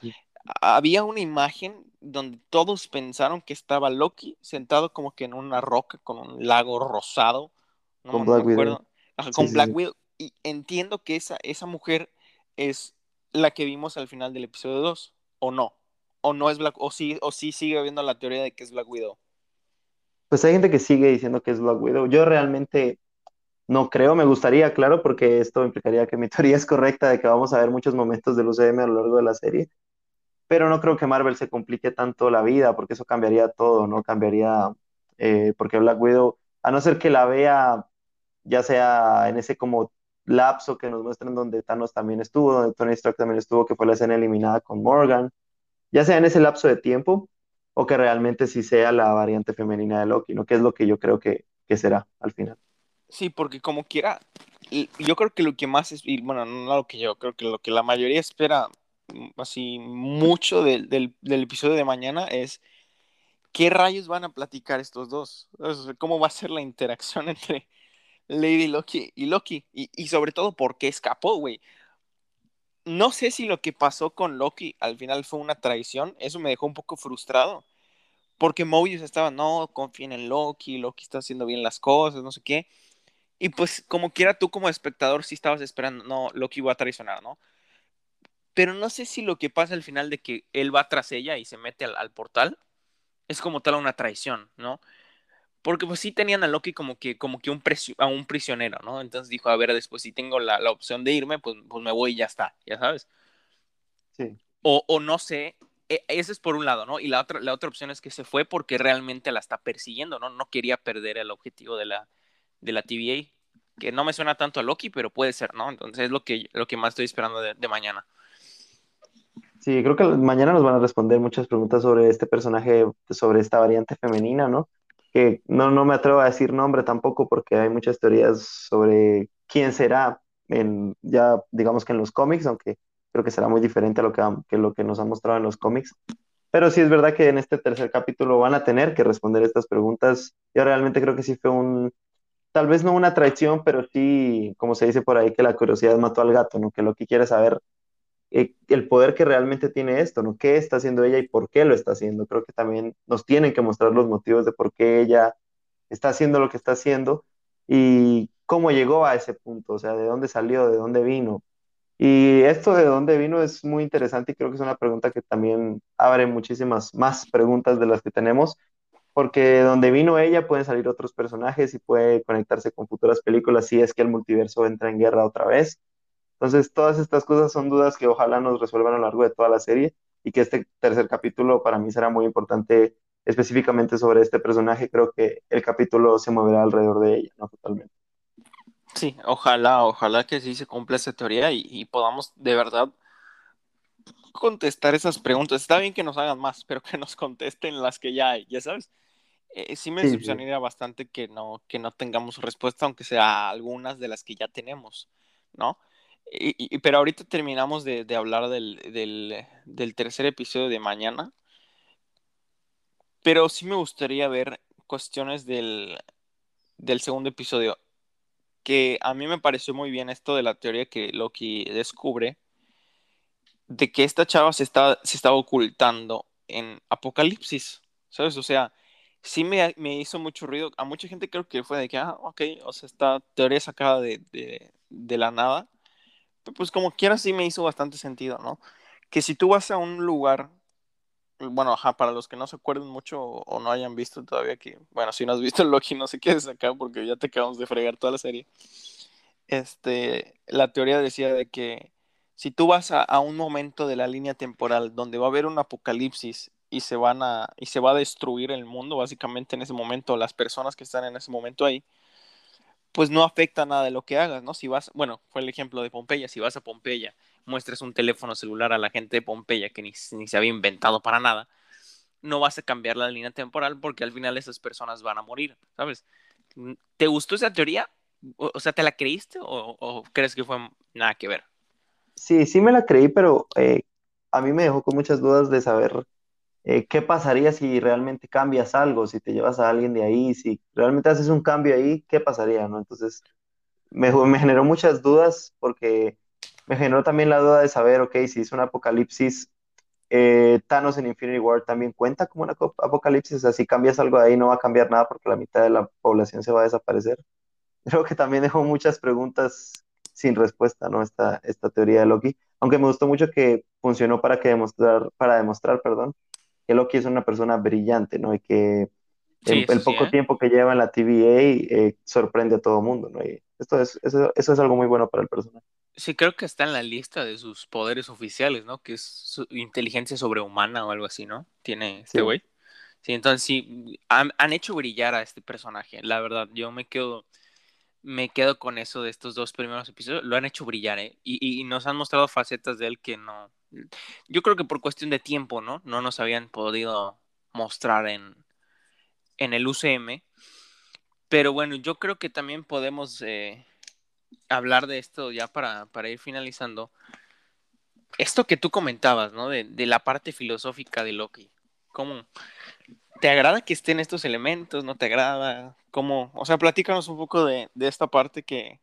había una imagen donde todos pensaron que estaba Loki sentado como que en una roca con un lago rosado. No con Black Widow. con Black Widow. Y entiendo que esa, esa mujer es la que vimos al final del episodio 2, o no, o no es Black, o sí, o sí sigue habiendo la teoría de que es Black Widow. Pues hay gente que sigue diciendo que es Black Widow. Yo realmente no creo, me gustaría, claro, porque esto implicaría que mi [laughs] teoría es correcta de que vamos a ver muchos momentos del UCM a lo largo de la serie, pero no creo que Marvel se complique tanto la vida, porque eso cambiaría todo, ¿no? Cambiaría, eh, porque Black Widow, a no ser que la vea, ya sea en ese como lapso que nos muestran donde Thanos también estuvo, donde Tony Stark también estuvo, que fue la escena eliminada con Morgan, ya sea en ese lapso de tiempo o que realmente sí sea la variante femenina de Loki, ¿no? Que es lo que yo creo que, será al final. Sí, porque como quiera, yo creo que lo que más es, y bueno, no lo que yo, creo que lo que la mayoría espera mm, así mucho del, del episodio de mañana es qué rayos van a platicar estos dos, cómo va a ser la interacción [laughs] entre Lady Loki y Loki. Y, sobre todo, ¿por qué escapó, güey? No sé si lo que pasó con Loki al final fue una traición. Eso me dejó un poco frustrado. Porque Mobius estaba, no, confíen en Loki, Loki está haciendo bien las cosas, no sé qué. Y pues, como quiera, tú como espectador sí estabas esperando, no, Loki va a traicionar, ¿no? Pero no sé si lo que pasa al final de que él va tras ella y se mete al portal es como tal una traición, ¿no? Porque pues sí tenían a Loki como que, como que un, a un prisionero, ¿no? Entonces dijo, a ver, después si tengo la, la, opción de irme, pues, pues me voy y ya está, ya sabes. Sí. O, o no sé, e, ese es por un lado, ¿no? Y la otra, la otra opción es que se fue porque realmente la está persiguiendo, ¿no? No quería perder el objetivo de la, de la TVA, que no me suena tanto a Loki, pero puede ser, ¿no? Entonces es lo que, lo que más estoy esperando de, de mañana. Sí, creo que mañana nos van a responder muchas preguntas sobre este personaje, sobre esta variante femenina, ¿no? Que no, no me atrevo a decir nombre tampoco porque hay muchas teorías sobre quién será en, ya digamos que en los cómics, aunque creo que será muy diferente a lo que, que lo que nos han mostrado en los cómics. Pero sí es verdad que en este tercer capítulo van a tener que responder estas preguntas. Yo realmente creo que sí fue un, tal vez no una traición, pero sí, como se dice por ahí, que la curiosidad mató al gato, ¿no? Que lo que quiere saber eh, el poder que realmente tiene esto, ¿no? ¿Qué está haciendo ella y por qué lo está haciendo? Creo que también nos tienen que mostrar los motivos de por qué ella está haciendo lo que está haciendo y cómo llegó a ese punto, o sea, de dónde salió, de dónde vino. Y esto de dónde vino es muy interesante y creo que es una pregunta que también abre muchísimas más preguntas de las que tenemos, porque de donde vino ella pueden salir otros personajes y puede conectarse con futuras películas si es que el multiverso entra en guerra otra vez. Entonces, todas estas cosas son dudas que ojalá nos resuelvan a lo largo de toda la serie y que este tercer capítulo para mí será muy importante específicamente sobre este personaje. Creo que el capítulo se moverá alrededor de ella, ¿no? Totalmente. Sí, ojalá, ojalá que sí se cumpla esa teoría y, podamos de verdad contestar esas preguntas. Está bien que nos hagan más, pero que nos contesten las que ya hay, ya sabes. Eh, sí me decepcionaría bastante que no, que no tengamos respuesta, aunque sea algunas de las que ya tenemos, ¿no? Y, pero ahorita terminamos de, hablar del, tercer episodio de mañana. Pero sí me gustaría ver cuestiones del, segundo episodio. Que a mí me pareció muy bien esto de la teoría que Loki descubre. De que esta chava se está, se estaba ocultando en Apocalipsis. ¿Sabes? O sea, sí me, me, hizo mucho ruido. A mucha gente creo que fue de que, ah, ok, o sea, esta teoría sacada de, de, de la nada. Pues como quiera sí me hizo bastante sentido, ¿no? Que si tú vas a un lugar, bueno, ajá, para los que no se acuerden mucho o, no hayan visto todavía que, bueno, si no has visto [laughs] Loki no sé qué es acá porque ya te acabamos de fregar toda la serie. Este, la teoría decía de que si tú vas a, a un momento de la línea temporal donde va a haber un apocalipsis y se van a y se va a destruir el mundo básicamente en ese momento las personas que están en ese momento ahí pues no afecta nada de lo que hagas no si vas bueno fue el ejemplo de Pompeya si vas a Pompeya muestres un teléfono celular a la gente de Pompeya que ni, se había inventado para nada no vas a cambiar la línea temporal porque al final esas personas van a morir sabes te gustó esa teoría o, sea te la creíste o, o, crees que fue nada que ver sí sí me la creí pero eh, a mí me dejó con muchas dudas de saber eh, ¿qué pasaría si realmente cambias algo, si te llevas a alguien de ahí, si realmente haces un cambio ahí, ¿qué pasaría, no? Entonces, me, me generó muchas dudas porque me generó también la duda de saber, ok, si es un apocalipsis, eh, Thanos en Infinity War también cuenta como un apocalipsis, o sea, si cambias algo de ahí no va a cambiar nada porque la mitad de la población se va a desaparecer. [laughs] Creo que también dejó muchas preguntas sin respuesta, ¿no? Esta, esta teoría de Loki, aunque me gustó mucho que funcionó para, que demostrar, para demostrar, perdón, que Loki es una persona brillante, ¿no? Y que el, poco ¿eh? tiempo que lleva en la TVA eh, sorprende a todo mundo, ¿no? Y esto es, eso, eso, es algo muy bueno para el personaje. Sí, creo que está en la lista de sus poderes oficiales, ¿no? Que es su inteligencia sobrehumana o algo así, ¿no? Tiene este güey. Sí. entonces sí, han, han, hecho brillar a este personaje, la verdad. Yo me quedo, me quedo con eso de estos dos primeros episodios. Lo han hecho brillar, ¿eh? Y, y nos han mostrado facetas de él que no, yo creo que por cuestión de tiempo, ¿no? No nos habían podido mostrar en, en el UCM. Pero bueno, yo creo que también podemos eh, hablar de esto ya para, para, ir finalizando. Esto que tú comentabas, ¿no? De, de, la parte filosófica de Loki. ¿Cómo? ¿Te agrada que estén estos elementos? ¿No te agrada? ¿Cómo? O sea, platícanos un poco de, de esta parte que,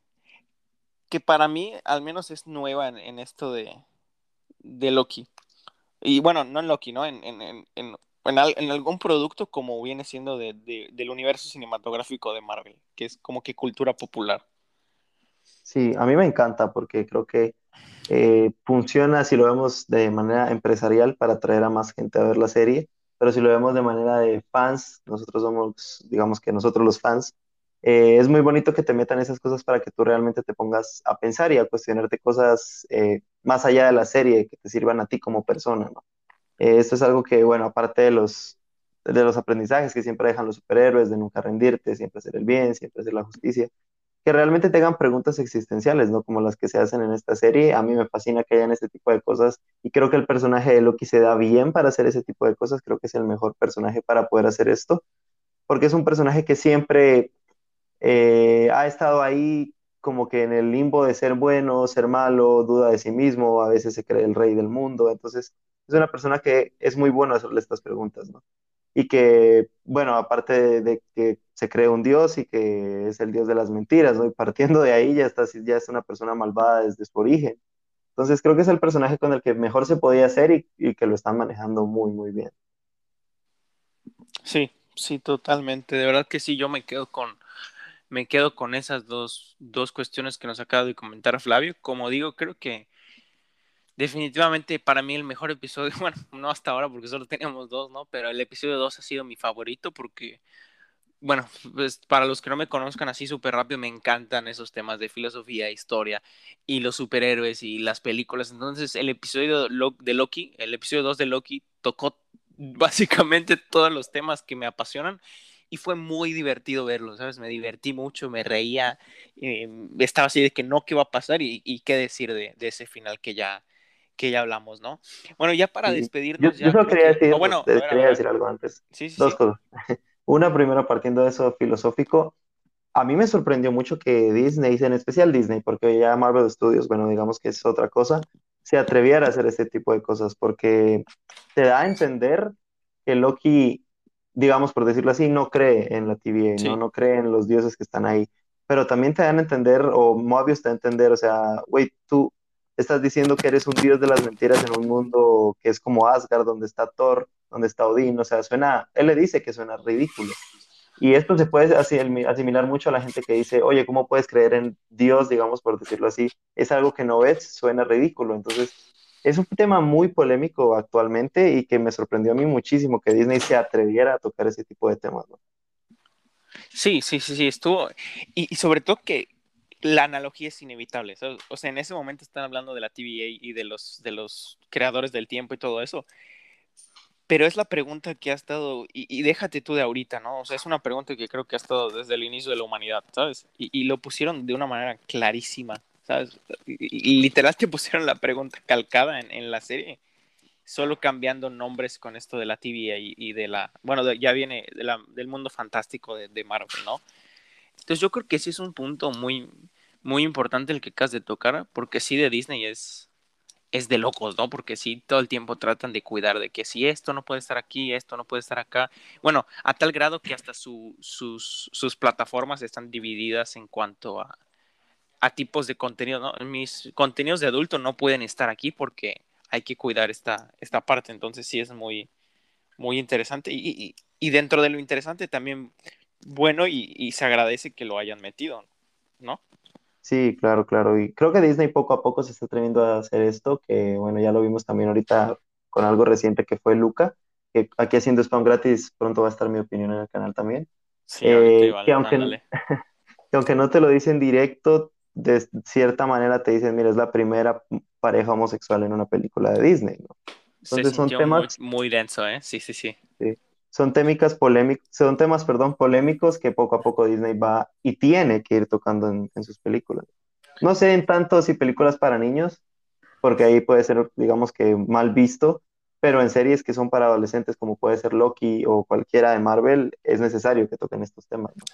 que para mí al menos es nueva en esto de, de Loki. Y bueno, no en Loki, ¿no? En, en, en, en, en algún producto como viene siendo de, de, del universo cinematográfico de Marvel, que es como que cultura popular. Sí, a mí me encanta porque creo que eh, funciona si lo vemos de manera empresarial para atraer a más gente a ver la serie, pero si lo vemos de manera de fans, nosotros somos, digamos que nosotros los fans, eh, es muy bonito que te metan esas cosas para que tú realmente te pongas a pensar y a cuestionarte cosas eh, más allá de la serie que te sirvan a ti como persona, ¿no? Eh, esto es algo que, bueno, aparte de los, de los aprendizajes que siempre dejan los superhéroes, de nunca rendirte, siempre hacer el bien, siempre hacer la justicia, que realmente tengan preguntas existenciales, ¿no? Como las que se hacen en esta serie. A mí me fascina que hayan este tipo de cosas y creo que el personaje de Loki se da bien para hacer ese tipo de cosas. Creo que es el mejor personaje para poder hacer esto, porque es un personaje que siempre eh, ha estado ahí como que en el limbo de ser bueno, ser malo, duda de sí mismo, a veces se cree el rey del mundo, entonces es una persona que es muy bueno hacerle estas preguntas, ¿no? Y que, bueno, aparte de, que se cree un dios y que es el dios de las mentiras, ¿no? Y partiendo de ahí ya, está, ya es una persona malvada desde su origen. Entonces creo que es el personaje con el que mejor se podía hacer y, y que lo están manejando muy, muy bien. Sí, sí, totalmente. De verdad que sí, yo me quedo con, me quedo con esas dos, dos cuestiones que nos acaba de comentar Flavio. Como digo, creo que definitivamente para mí el mejor episodio, [laughs] bueno, no hasta ahora porque solo teníamos dos, ¿no? Pero el episodio 2 ha sido mi favorito porque, bueno, pues para los que no me conozcan así súper rápido, me encantan esos temas de filosofía, historia y los superhéroes y las películas. Entonces el episodio de Loki, el episodio 2 de Loki tocó básicamente todos los temas que me apasionan y fue muy divertido verlo, ¿sabes? Me divertí mucho, me reía, eh, estaba así de que no, ¿qué va a pasar? Y, y qué decir de, de, ese final que ya, que ya hablamos, ¿no? Bueno, ya para despedirnos... Yo, solo quería, decir, bueno, quería decir algo antes. Sí, sí, Dos cosas. [laughs] Una, primero, partiendo de eso filosófico, a mí me sorprendió mucho que Disney, en especial Disney, porque ya Marvel Studios, bueno, digamos que es otra cosa, se atreviera a hacer este tipo de cosas, porque te da a entender que Loki digamos, por decirlo así, no cree en la TVA, ¿no? no cree en los dioses que están ahí. Pero también te dan a entender, o Mobius te da a entender, o sea, güey, tú estás diciendo que eres un dios de las mentiras en un mundo que es como Asgard, donde está Thor, ¿Dónde está Odín? O sea, suena, él le dice que suena ridículo. Y esto se puede asimilar mucho a la gente que dice, oye, ¿cómo puedes creer en Dios, digamos, por decirlo así? Es algo que no ves, suena ridículo. Entonces, es un tema muy polémico actualmente y que me sorprendió a mí muchísimo que Disney se atreviera a tocar ese tipo de temas, ¿no? Sí, sí, sí, sí, estuvo. Y, sobre todo que la analogía es inevitable. O sea, en ese momento están hablando de la TVA y de los, de los creadores del tiempo y todo eso. Pero es la pregunta que ha estado, y, déjate tú de ahorita, ¿no? O sea, es una pregunta que creo que ha estado desde el inicio de la humanidad, ¿sabes? Y, y lo pusieron de una manera clarísima, ¿sabes? Y, literal te [laughs] pusieron la pregunta calcada en, en la serie solo cambiando nombres con esto de la TVA y, de la, bueno, ya viene del mundo fantástico de, Marvel, ¿no? Entonces yo creo que sí es un punto muy, muy importante el que acabas de tocar, porque sí de Disney es, es de locos, ¿no? Porque sí todo el tiempo tratan de cuidar de que si esto no puede estar aquí, esto no puede estar acá. Bueno, a tal grado que hasta sus, sus plataformas están divididas en cuanto a, a tipos de contenido, ¿no? Mis contenidos de adulto no pueden estar aquí porque hay que cuidar esta, esta parte. Entonces sí es muy, muy interesante. Y, dentro de lo interesante también bueno y, se agradece que lo hayan metido, ¿no? Sí, claro, claro. Y creo que Disney poco a poco se está atreviendo a hacer esto, que bueno, ya lo vimos también ahorita con algo reciente que fue Luca, que aquí haciendo spam gratis pronto va a estar mi opinión en el canal también. Sí, eh, que, aunque, [laughs] que aunque no te lo dicen directo, de cierta manera te dicen, mira, es la primera pareja homosexual en una película de Disney, ¿no? Entonces son temas muy, denso, ¿eh? Sí, sí, sí, Son temas polémicos, son temas, perdón, polémicos que poco a poco Disney va y tiene que ir tocando en, sus películas. No sé en tanto si películas para niños, porque ahí puede ser, digamos que mal visto, pero en series que son para adolescentes, como puede ser Loki o cualquiera de Marvel, es necesario que toquen estos temas. ¿no?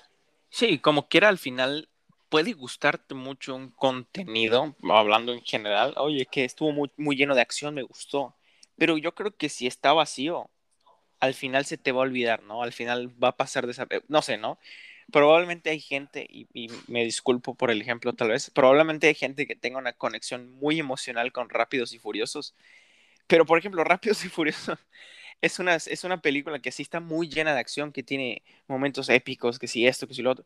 Sí, como quiera al final puede gustarte mucho un contenido, hablando en general, oye, que estuvo muy, muy lleno de acción, me gustó, pero yo creo que si está vacío, al final se te va a olvidar, ¿no? Al final va a pasar de esa... No sé, ¿no? Probablemente hay gente, y, y, me disculpo por el ejemplo tal vez, probablemente hay gente que tenga una conexión muy emocional con Rápidos y Furiosos, pero por ejemplo, Rápidos y Furiosos [laughs] es una, es una película que sí está muy llena de acción, que tiene momentos épicos, que si esto, que si lo otro,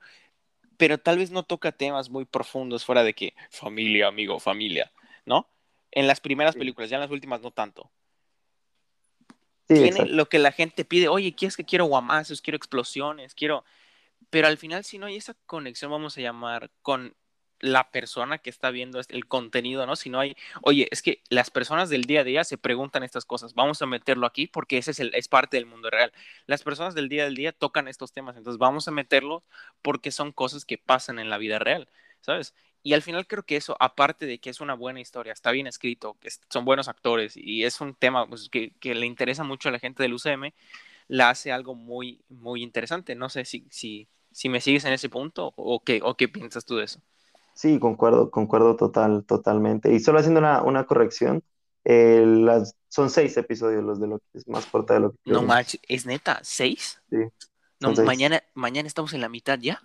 pero tal vez no toca temas muy profundos fuera de que familia, amigo, familia, ¿no? En las primeras películas, ya en las últimas no tanto. Tiene lo que la gente pide, oye, ¿quieres que quiero guamazos, quiero explosiones, quiero... Pero al final, si no hay esa conexión, vamos a llamar, con la persona que está viendo el contenido, ¿no? Si no hay, oye, es que las personas del día a día se preguntan estas cosas, vamos a meterlo aquí porque ese es, el, es parte del mundo real. Las personas del día a día tocan estos temas, entonces vamos a meterlos porque son cosas que pasan en la vida real, ¿sabes? Y al final creo que eso, aparte de que es una buena historia, está bien escrito, que son buenos actores y es un tema pues, que, que, le interesa mucho a la gente del UCM, la hace algo muy, muy interesante. No sé si, si, si me sigues en ese punto o qué, o qué piensas tú de eso. Sí, concuerdo, concuerdo total, totalmente. Y solo haciendo una, corrección, eh, las, son seis episodios los de lo que es más corta de lo que No Max, ¿es neta? ¿Seis? Sí. No, mañana, mañana estamos en la mitad ya.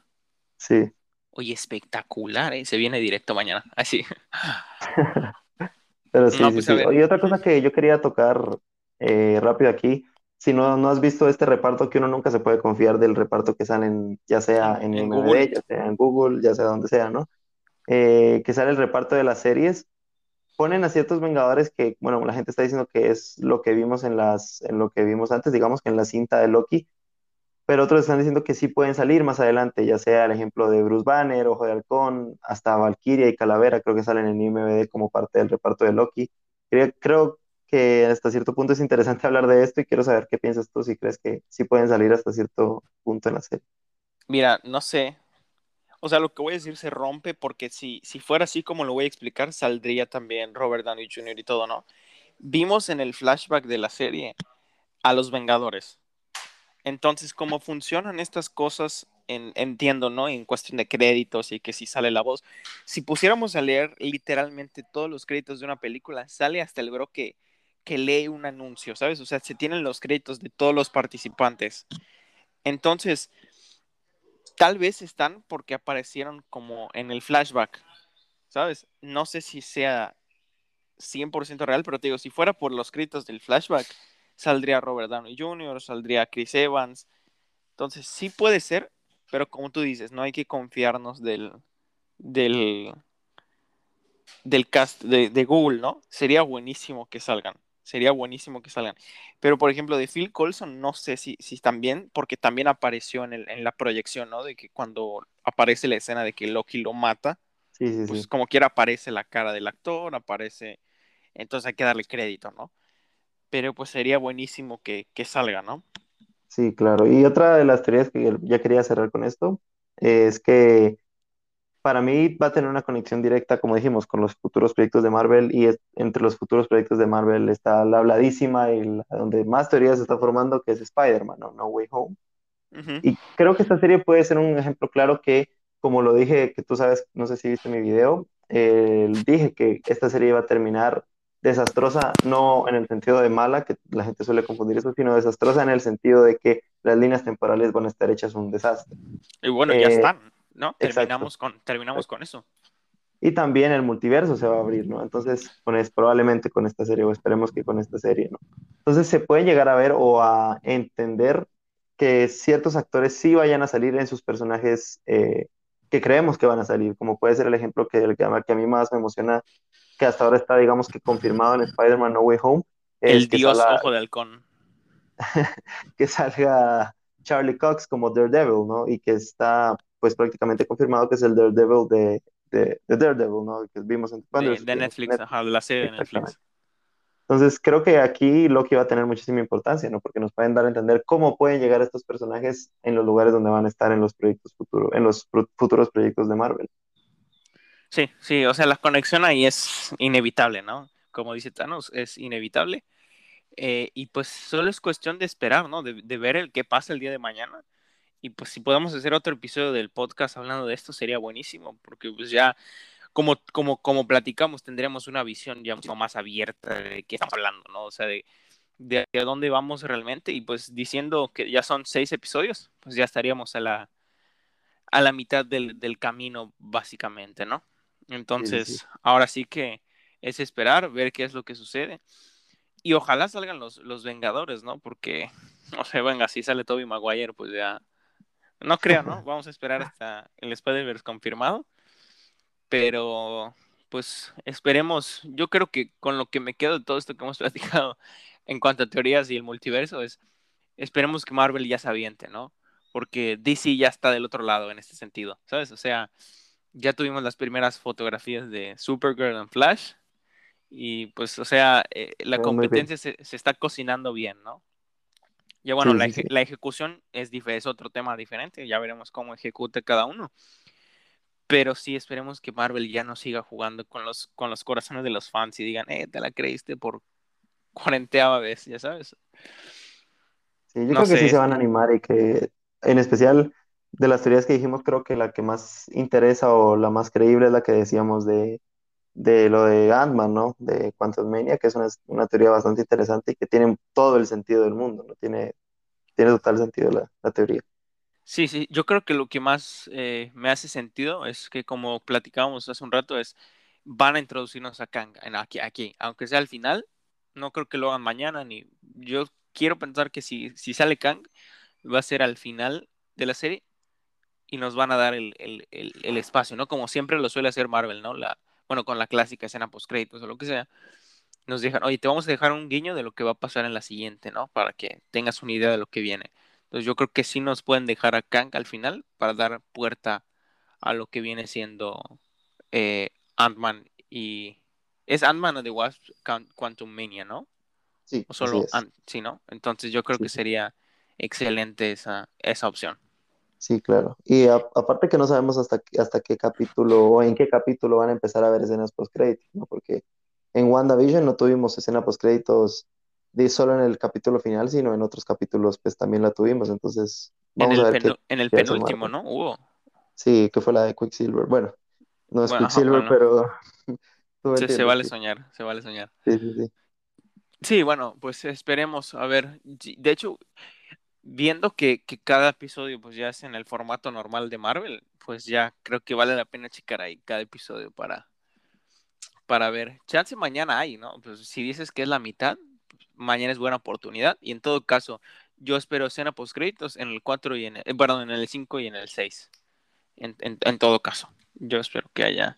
Sí. Oye, espectacular, ¿eh? Se viene directo mañana. Así. [laughs] Pero sí, pues, sí, Y otra cosa que yo quería tocar eh, rápido aquí, si no, no has visto este reparto, que uno nunca se puede confiar del reparto que salen, ya sea en, en MD, ya sea en Google, ya sea donde sea, ¿no? Eh, que sale el reparto de las series, ponen a ciertos Vengadores que, bueno, la gente está diciendo que es lo que vimos en las, en lo que vimos antes, digamos que en la cinta de Loki, pero otros están diciendo que sí pueden salir más adelante, ya sea el ejemplo de Bruce Banner, Ojo de Halcón, hasta Valkyria y Calavera, creo que salen en IMBD como parte del reparto de Loki. Creo, creo que hasta cierto punto es interesante [laughs] hablar de esto y quiero saber qué piensas tú, si crees que sí pueden salir hasta cierto punto en la serie. Mira, no sé, o sea, lo que voy a decir se rompe porque si, si fuera así como lo voy a explicar, saldría también Robert Downey Jr. y todo, ¿no? Vimos en el flashback de la serie a los Vengadores. Entonces, cómo funcionan estas cosas, entiendo, ¿no? En cuestión de créditos y que si sale la voz. Si pusiéramos a leer literalmente todos los créditos de una película, sale hasta el bro que, que lee un anuncio, ¿sabes? O sea, se tienen los créditos de todos los participantes. Entonces, Tal vez están porque aparecieron como en el flashback, ¿sabes? No sé si sea 100% real, pero te digo, si fuera por los créditos del flashback, saldría Robert Downey Jr., saldría Chris Evans. Entonces, sí puede ser, pero como tú dices, no hay que confiarnos del, del, del cast de, de Google, ¿no? Sería buenísimo que salgan. Sería buenísimo que salgan. Pero, por ejemplo, de Phil Colson, no sé si, si también, porque también apareció en, el, en la proyección, ¿no? De que cuando aparece la escena de que Loki lo mata, Sí, sí, pues sí. como quiera aparece la cara del actor, aparece, entonces hay que darle crédito, ¿no? Pero pues sería buenísimo que, que salga, ¿no? Sí, claro. Y otra de las teorías que ya quería cerrar con esto es que para mí va a tener una conexión directa, como dijimos, con los futuros proyectos de Marvel y es- entre los futuros proyectos de Marvel está la habladísima y la donde más teorías se está formando, que es Spider-Man, ¿no? No Way Home. Ujú. Y creo que esta serie puede ser un ejemplo claro que, como lo dije, que tú sabes, no sé si viste mi video, eh, dije que esta serie iba a terminar desastrosa, no en el sentido de mala, que la gente suele confundir eso, sino desastrosa en el sentido de que las líneas temporales van a estar hechas un desastre. Y bueno, ya Eh, están, ¿no? exacto. Terminamos con, terminamos con eso. Y también el multiverso se va a abrir, ¿no? Entonces, con es, probablemente con esta serie, o esperemos que con esta serie, ¿no? Entonces, se puede llegar a ver o a entender que ciertos actores sí vayan a salir en sus personajes eh, que creemos que van a salir, como puede ser el ejemplo que, el que a mí más me emociona, que hasta ahora está, digamos que confirmado en Spider-Man No Way Home, El dios salga, ojo de halcón. [laughs] que salga Charlie Cox como Daredevil, ¿no? Y que está, pues, prácticamente confirmado que es el Daredevil de, de, de Daredevil, ¿no? Que vimos en De, de Netflix, ajá, de la serie de. Netflix. Entonces, creo que aquí Loki va a tener muchísima importancia, ¿no? Porque nos pueden dar a entender cómo pueden llegar estos personajes en los lugares donde van a estar en los proyectos futuros, en los futuros proyectos de Marvel. Sí, sí, o sea, la conexión ahí es inevitable, ¿no? Como dice Thanos, es inevitable. Eh, y pues solo es cuestión de esperar, ¿no? De, de ver el qué pasa el día de mañana. Y pues si podemos hacer otro episodio del podcast hablando de esto sería buenísimo, porque pues ya como, como, como platicamos tendremos una visión ya mucho más abierta de qué estamos hablando, ¿no? O sea, de, de hacia dónde vamos realmente y pues diciendo que ya son seis episodios, pues ya estaríamos a la, a la mitad del, del camino básicamente, ¿no? Sí, sí, sí. Entonces, ahora sí que es esperar, ver qué es lo que sucede. Y ojalá salgan los, los Vengadores, ¿no? Porque, [laughs] o sea, venga, si sale Toby Maguire, pues ya. No creo, ¿no? Vamos a esperar hasta el Spider-Verse confirmado. Pero, pues, esperemos. Yo creo que con lo que me quedo de todo esto que hemos [laughs] platicado en cuanto a teorías y el multiverso es. Esperemos que Marvel ya se aviente, ¿no? Porque DC ya está del otro lado en este sentido, ¿sabes? O sea, ya tuvimos las primeras fotografías de Supergirl en Flash. Y pues, o sea, eh, la competencia se, se, está cocinando bien, ¿no? Ya bueno, Sí, la, sí. ejecución es, es, otro tema diferente, ya veremos cómo ejecute cada uno. Pero sí esperemos que Marvel ya no siga jugando con los, con los corazones de los fans y digan, eh, te la creíste por cuarenteava vez, ya sabes. Sí, yo no creo sé. que sí se van a animar y que, en especial, de las teorías que dijimos, creo que la que más interesa o la más creíble es la que decíamos de, de lo de Ant-Man, ¿no? De Quantum Mania, que es una, una, teoría bastante interesante y que tiene todo el sentido del mundo, ¿no? Tiene, tiene total sentido la, la teoría. Sí, sí, yo creo que lo que más eh, me hace sentido es que, como platicábamos hace un rato, es van a introducirnos a Kang aquí, aquí, aunque sea al final, no creo que lo hagan mañana, ni yo quiero pensar que si, si sale Kang, va a ser al final de la serie y nos van a dar el, el, el, el espacio, ¿no? Como siempre lo suele hacer Marvel, ¿no? La, bueno, con la clásica escena post-créditos o lo que sea, nos dejan, oye, te vamos a dejar un guiño de lo que va a pasar en la siguiente, ¿no? Para que tengas una idea de lo que viene. Entonces yo creo que sí nos pueden dejar a Kang al final para dar puerta a lo que viene siendo eh, Ant-Man y... Es Ant-Man o The Wasp Quantum Mania, ¿no? Sí, o solo. Ant sí, ¿no? Entonces yo creo Sí, que sería excelente esa, esa opción. Sí, claro. Y a- aparte que no sabemos hasta, hasta qué capítulo o en qué capítulo van a empezar a ver escenas post-créditos, ¿no? Porque en WandaVision no tuvimos escena post-créditos solo en el capítulo final, sino en otros capítulos pues también la tuvimos. Entonces, En vamos el, a ver qué, en el penúltimo. ¿no? Hubo. Sí, que fue la de Quicksilver. Bueno, no es Bueno, Quicksilver, pero [laughs] Se, vale soñar, se vale soñar. Sí, sí, sí. Sí, bueno, pues esperemos, a ver, de hecho, viendo que, cada episodio pues ya es en el formato normal de Marvel, pues ya creo que vale la pena checar ahí cada episodio para, para ver. Chance mañana hay, ¿no? Pues si dices que es la mitad, mañana es buena oportunidad. Y en todo caso, yo espero escena post créditos en el 4 y en el, perdón, en el 5 y en el 6. En, en, en todo caso, yo espero que haya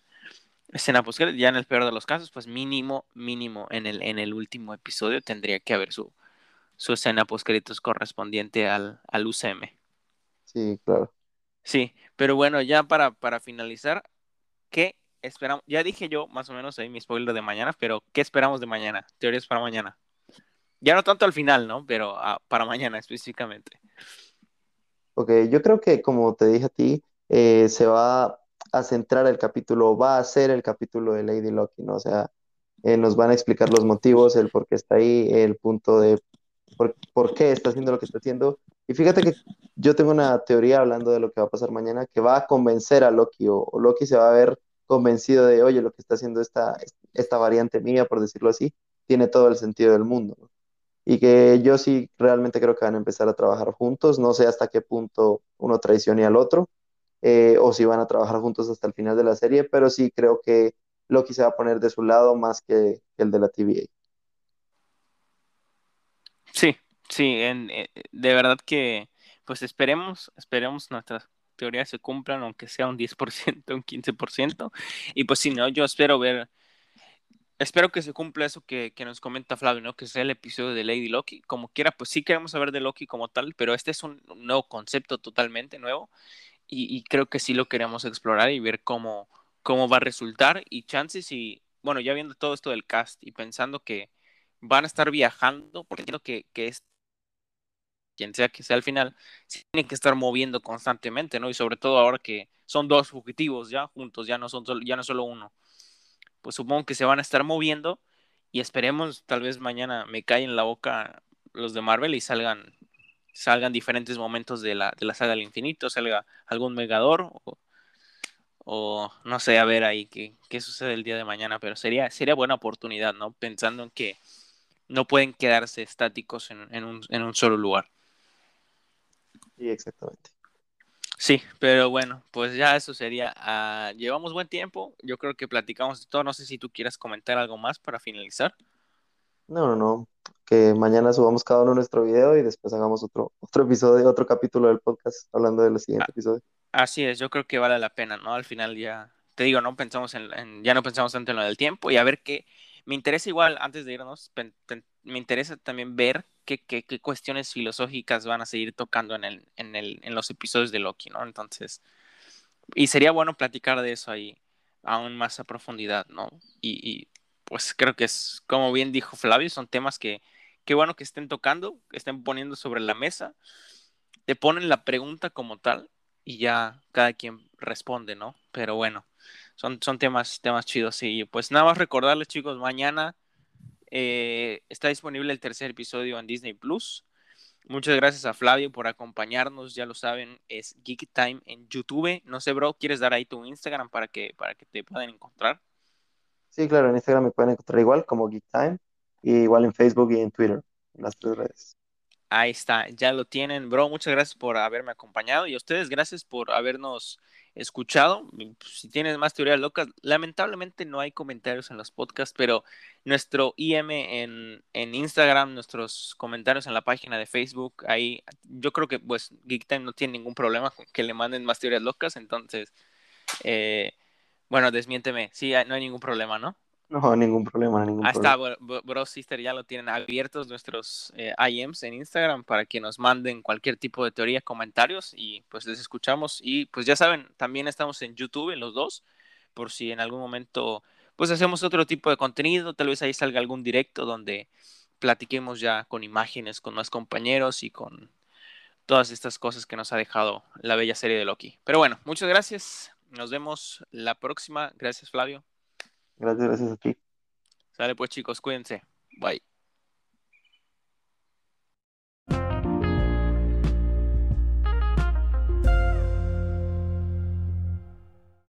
escena post créditos. Ya en el peor de los casos, pues mínimo, mínimo en el, en el último episodio tendría que haber su, su escena post créditos correspondiente al, al UCM. Sí, claro. Sí, pero bueno, ya para, para finalizar, ¿qué esperamos? Ya dije yo más o menos ahí mi spoiler de mañana, pero ¿qué esperamos de mañana? Teorías para mañana. Ya no tanto al final, ¿no? Pero uh, para mañana específicamente. Ok, yo creo que como te dije a ti, eh, se va a centrar el capítulo, va a ser el capítulo de Lady Loki, ¿no? O sea, eh, nos van a explicar los motivos, el por qué está ahí, el punto de por, qué está haciendo lo que está haciendo. Y fíjate que yo tengo una teoría hablando de lo que va a pasar mañana, que va a convencer a Loki, o, Loki se va a ver convencido de, oye, lo que está haciendo esta, esta variante mía, por decirlo así, tiene todo el sentido del mundo. Y que yo sí realmente creo que van a empezar a trabajar juntos, no sé hasta qué punto uno traicione al otro, eh, o si van a trabajar juntos hasta el final de la serie, pero sí creo que Loki se va a poner de su lado más que el de la TVA. Sí, sí, en, eh, de verdad que pues esperemos, esperemos nuestras teorías se cumplan, aunque sea un 10%, un 15%, y pues si no, yo espero ver, espero que se cumpla eso que, que, nos comenta Flavio, ¿no? Que sea el episodio de Lady Loki, como quiera, pues sí queremos saber de Loki como tal, pero este es un nuevo concepto totalmente nuevo, y, y creo que sí lo queremos explorar y ver cómo, cómo va a resultar, y chances y, bueno, ya viendo todo esto del cast y pensando que van a estar viajando, porque entiendo que, que es quien sea que sea al final, se tienen que estar moviendo constantemente, ¿no? Y sobre todo ahora que son dos fugitivos ya juntos, ya no son solo, ya no solo uno. Pues supongo que se van a estar moviendo y esperemos tal vez mañana me caen en la boca los de Marvel y salgan salgan diferentes momentos de la, de la saga del infinito, salga algún Megador o, no sé, a ver ahí qué, qué sucede el día de mañana, pero sería, sería buena oportunidad, ¿no? Pensando en que no pueden quedarse estáticos en, en, un, en un solo lugar. Sí, exactamente. Sí, pero bueno, pues ya eso sería. Uh, llevamos buen tiempo. Yo creo que platicamos de todo. No sé si tú quieras comentar algo más para finalizar. No, no, no. Que mañana subamos cada uno nuestro video y después hagamos otro, otro episodio, otro capítulo del podcast hablando de los siguientes ah, episodios. Así es, yo creo que vale la pena, ¿no? Al final ya, te digo, no pensamos en, en ya no pensamos tanto en lo del tiempo y a ver qué. Me interesa igual, antes de irnos, me interesa también ver qué, cuestiones filosóficas van a seguir tocando en, el, en, el, en los episodios de Loki, ¿no? Entonces, y sería bueno platicar de eso ahí aún más a profundidad, ¿no? Y, pues creo que es, como bien dijo Flavio, son temas que, qué bueno que estén tocando, que estén poniendo sobre la mesa, te ponen la pregunta como tal y ya cada quien responde, ¿no? Pero bueno, son, son temas, temas chidos. Y pues nada más recordarles, chicos, mañana eh, está disponible el tercer episodio en Disney Plus. Muchas gracias a Flavio por acompañarnos, ya lo saben, es Geek Time en YouTube. No sé, bro, ¿quieres dar ahí tu Instagram para que, para que te puedan encontrar? Sí, claro, en Instagram me pueden encontrar igual como Geek Time, y igual en Facebook y en Twitter, en las tres redes. Ahí está, ya lo tienen, bro. Muchas gracias por haberme acompañado y a ustedes gracias por habernos escuchado. Si tienes más teorías locas, lamentablemente no hay comentarios en los podcasts, pero nuestro IM en, en Instagram, nuestros comentarios en la página de Facebook, ahí yo creo que pues Geek Time no tiene ningún problema con que le manden más teorías locas, entonces, eh, bueno, desmiénteme, sí, no hay ningún problema, ¿no? No, ningún problema, ningún Ahí problema. está, Bro Sister ya lo tienen abiertos nuestros eh, IMs en Instagram para que nos manden cualquier tipo de teoría, comentarios y pues les escuchamos. Y pues ya saben, también estamos en YouTube, en los dos, por si en algún momento pues hacemos otro tipo de contenido, tal vez ahí salga algún directo donde platiquemos ya con imágenes, con más compañeros y con todas estas cosas que nos ha dejado la bella serie de Loki. Pero bueno, muchas gracias. Nos vemos la próxima. Gracias, Flavio. Gracias, gracias a ti. Sale pues chicos, cuídense. Bye.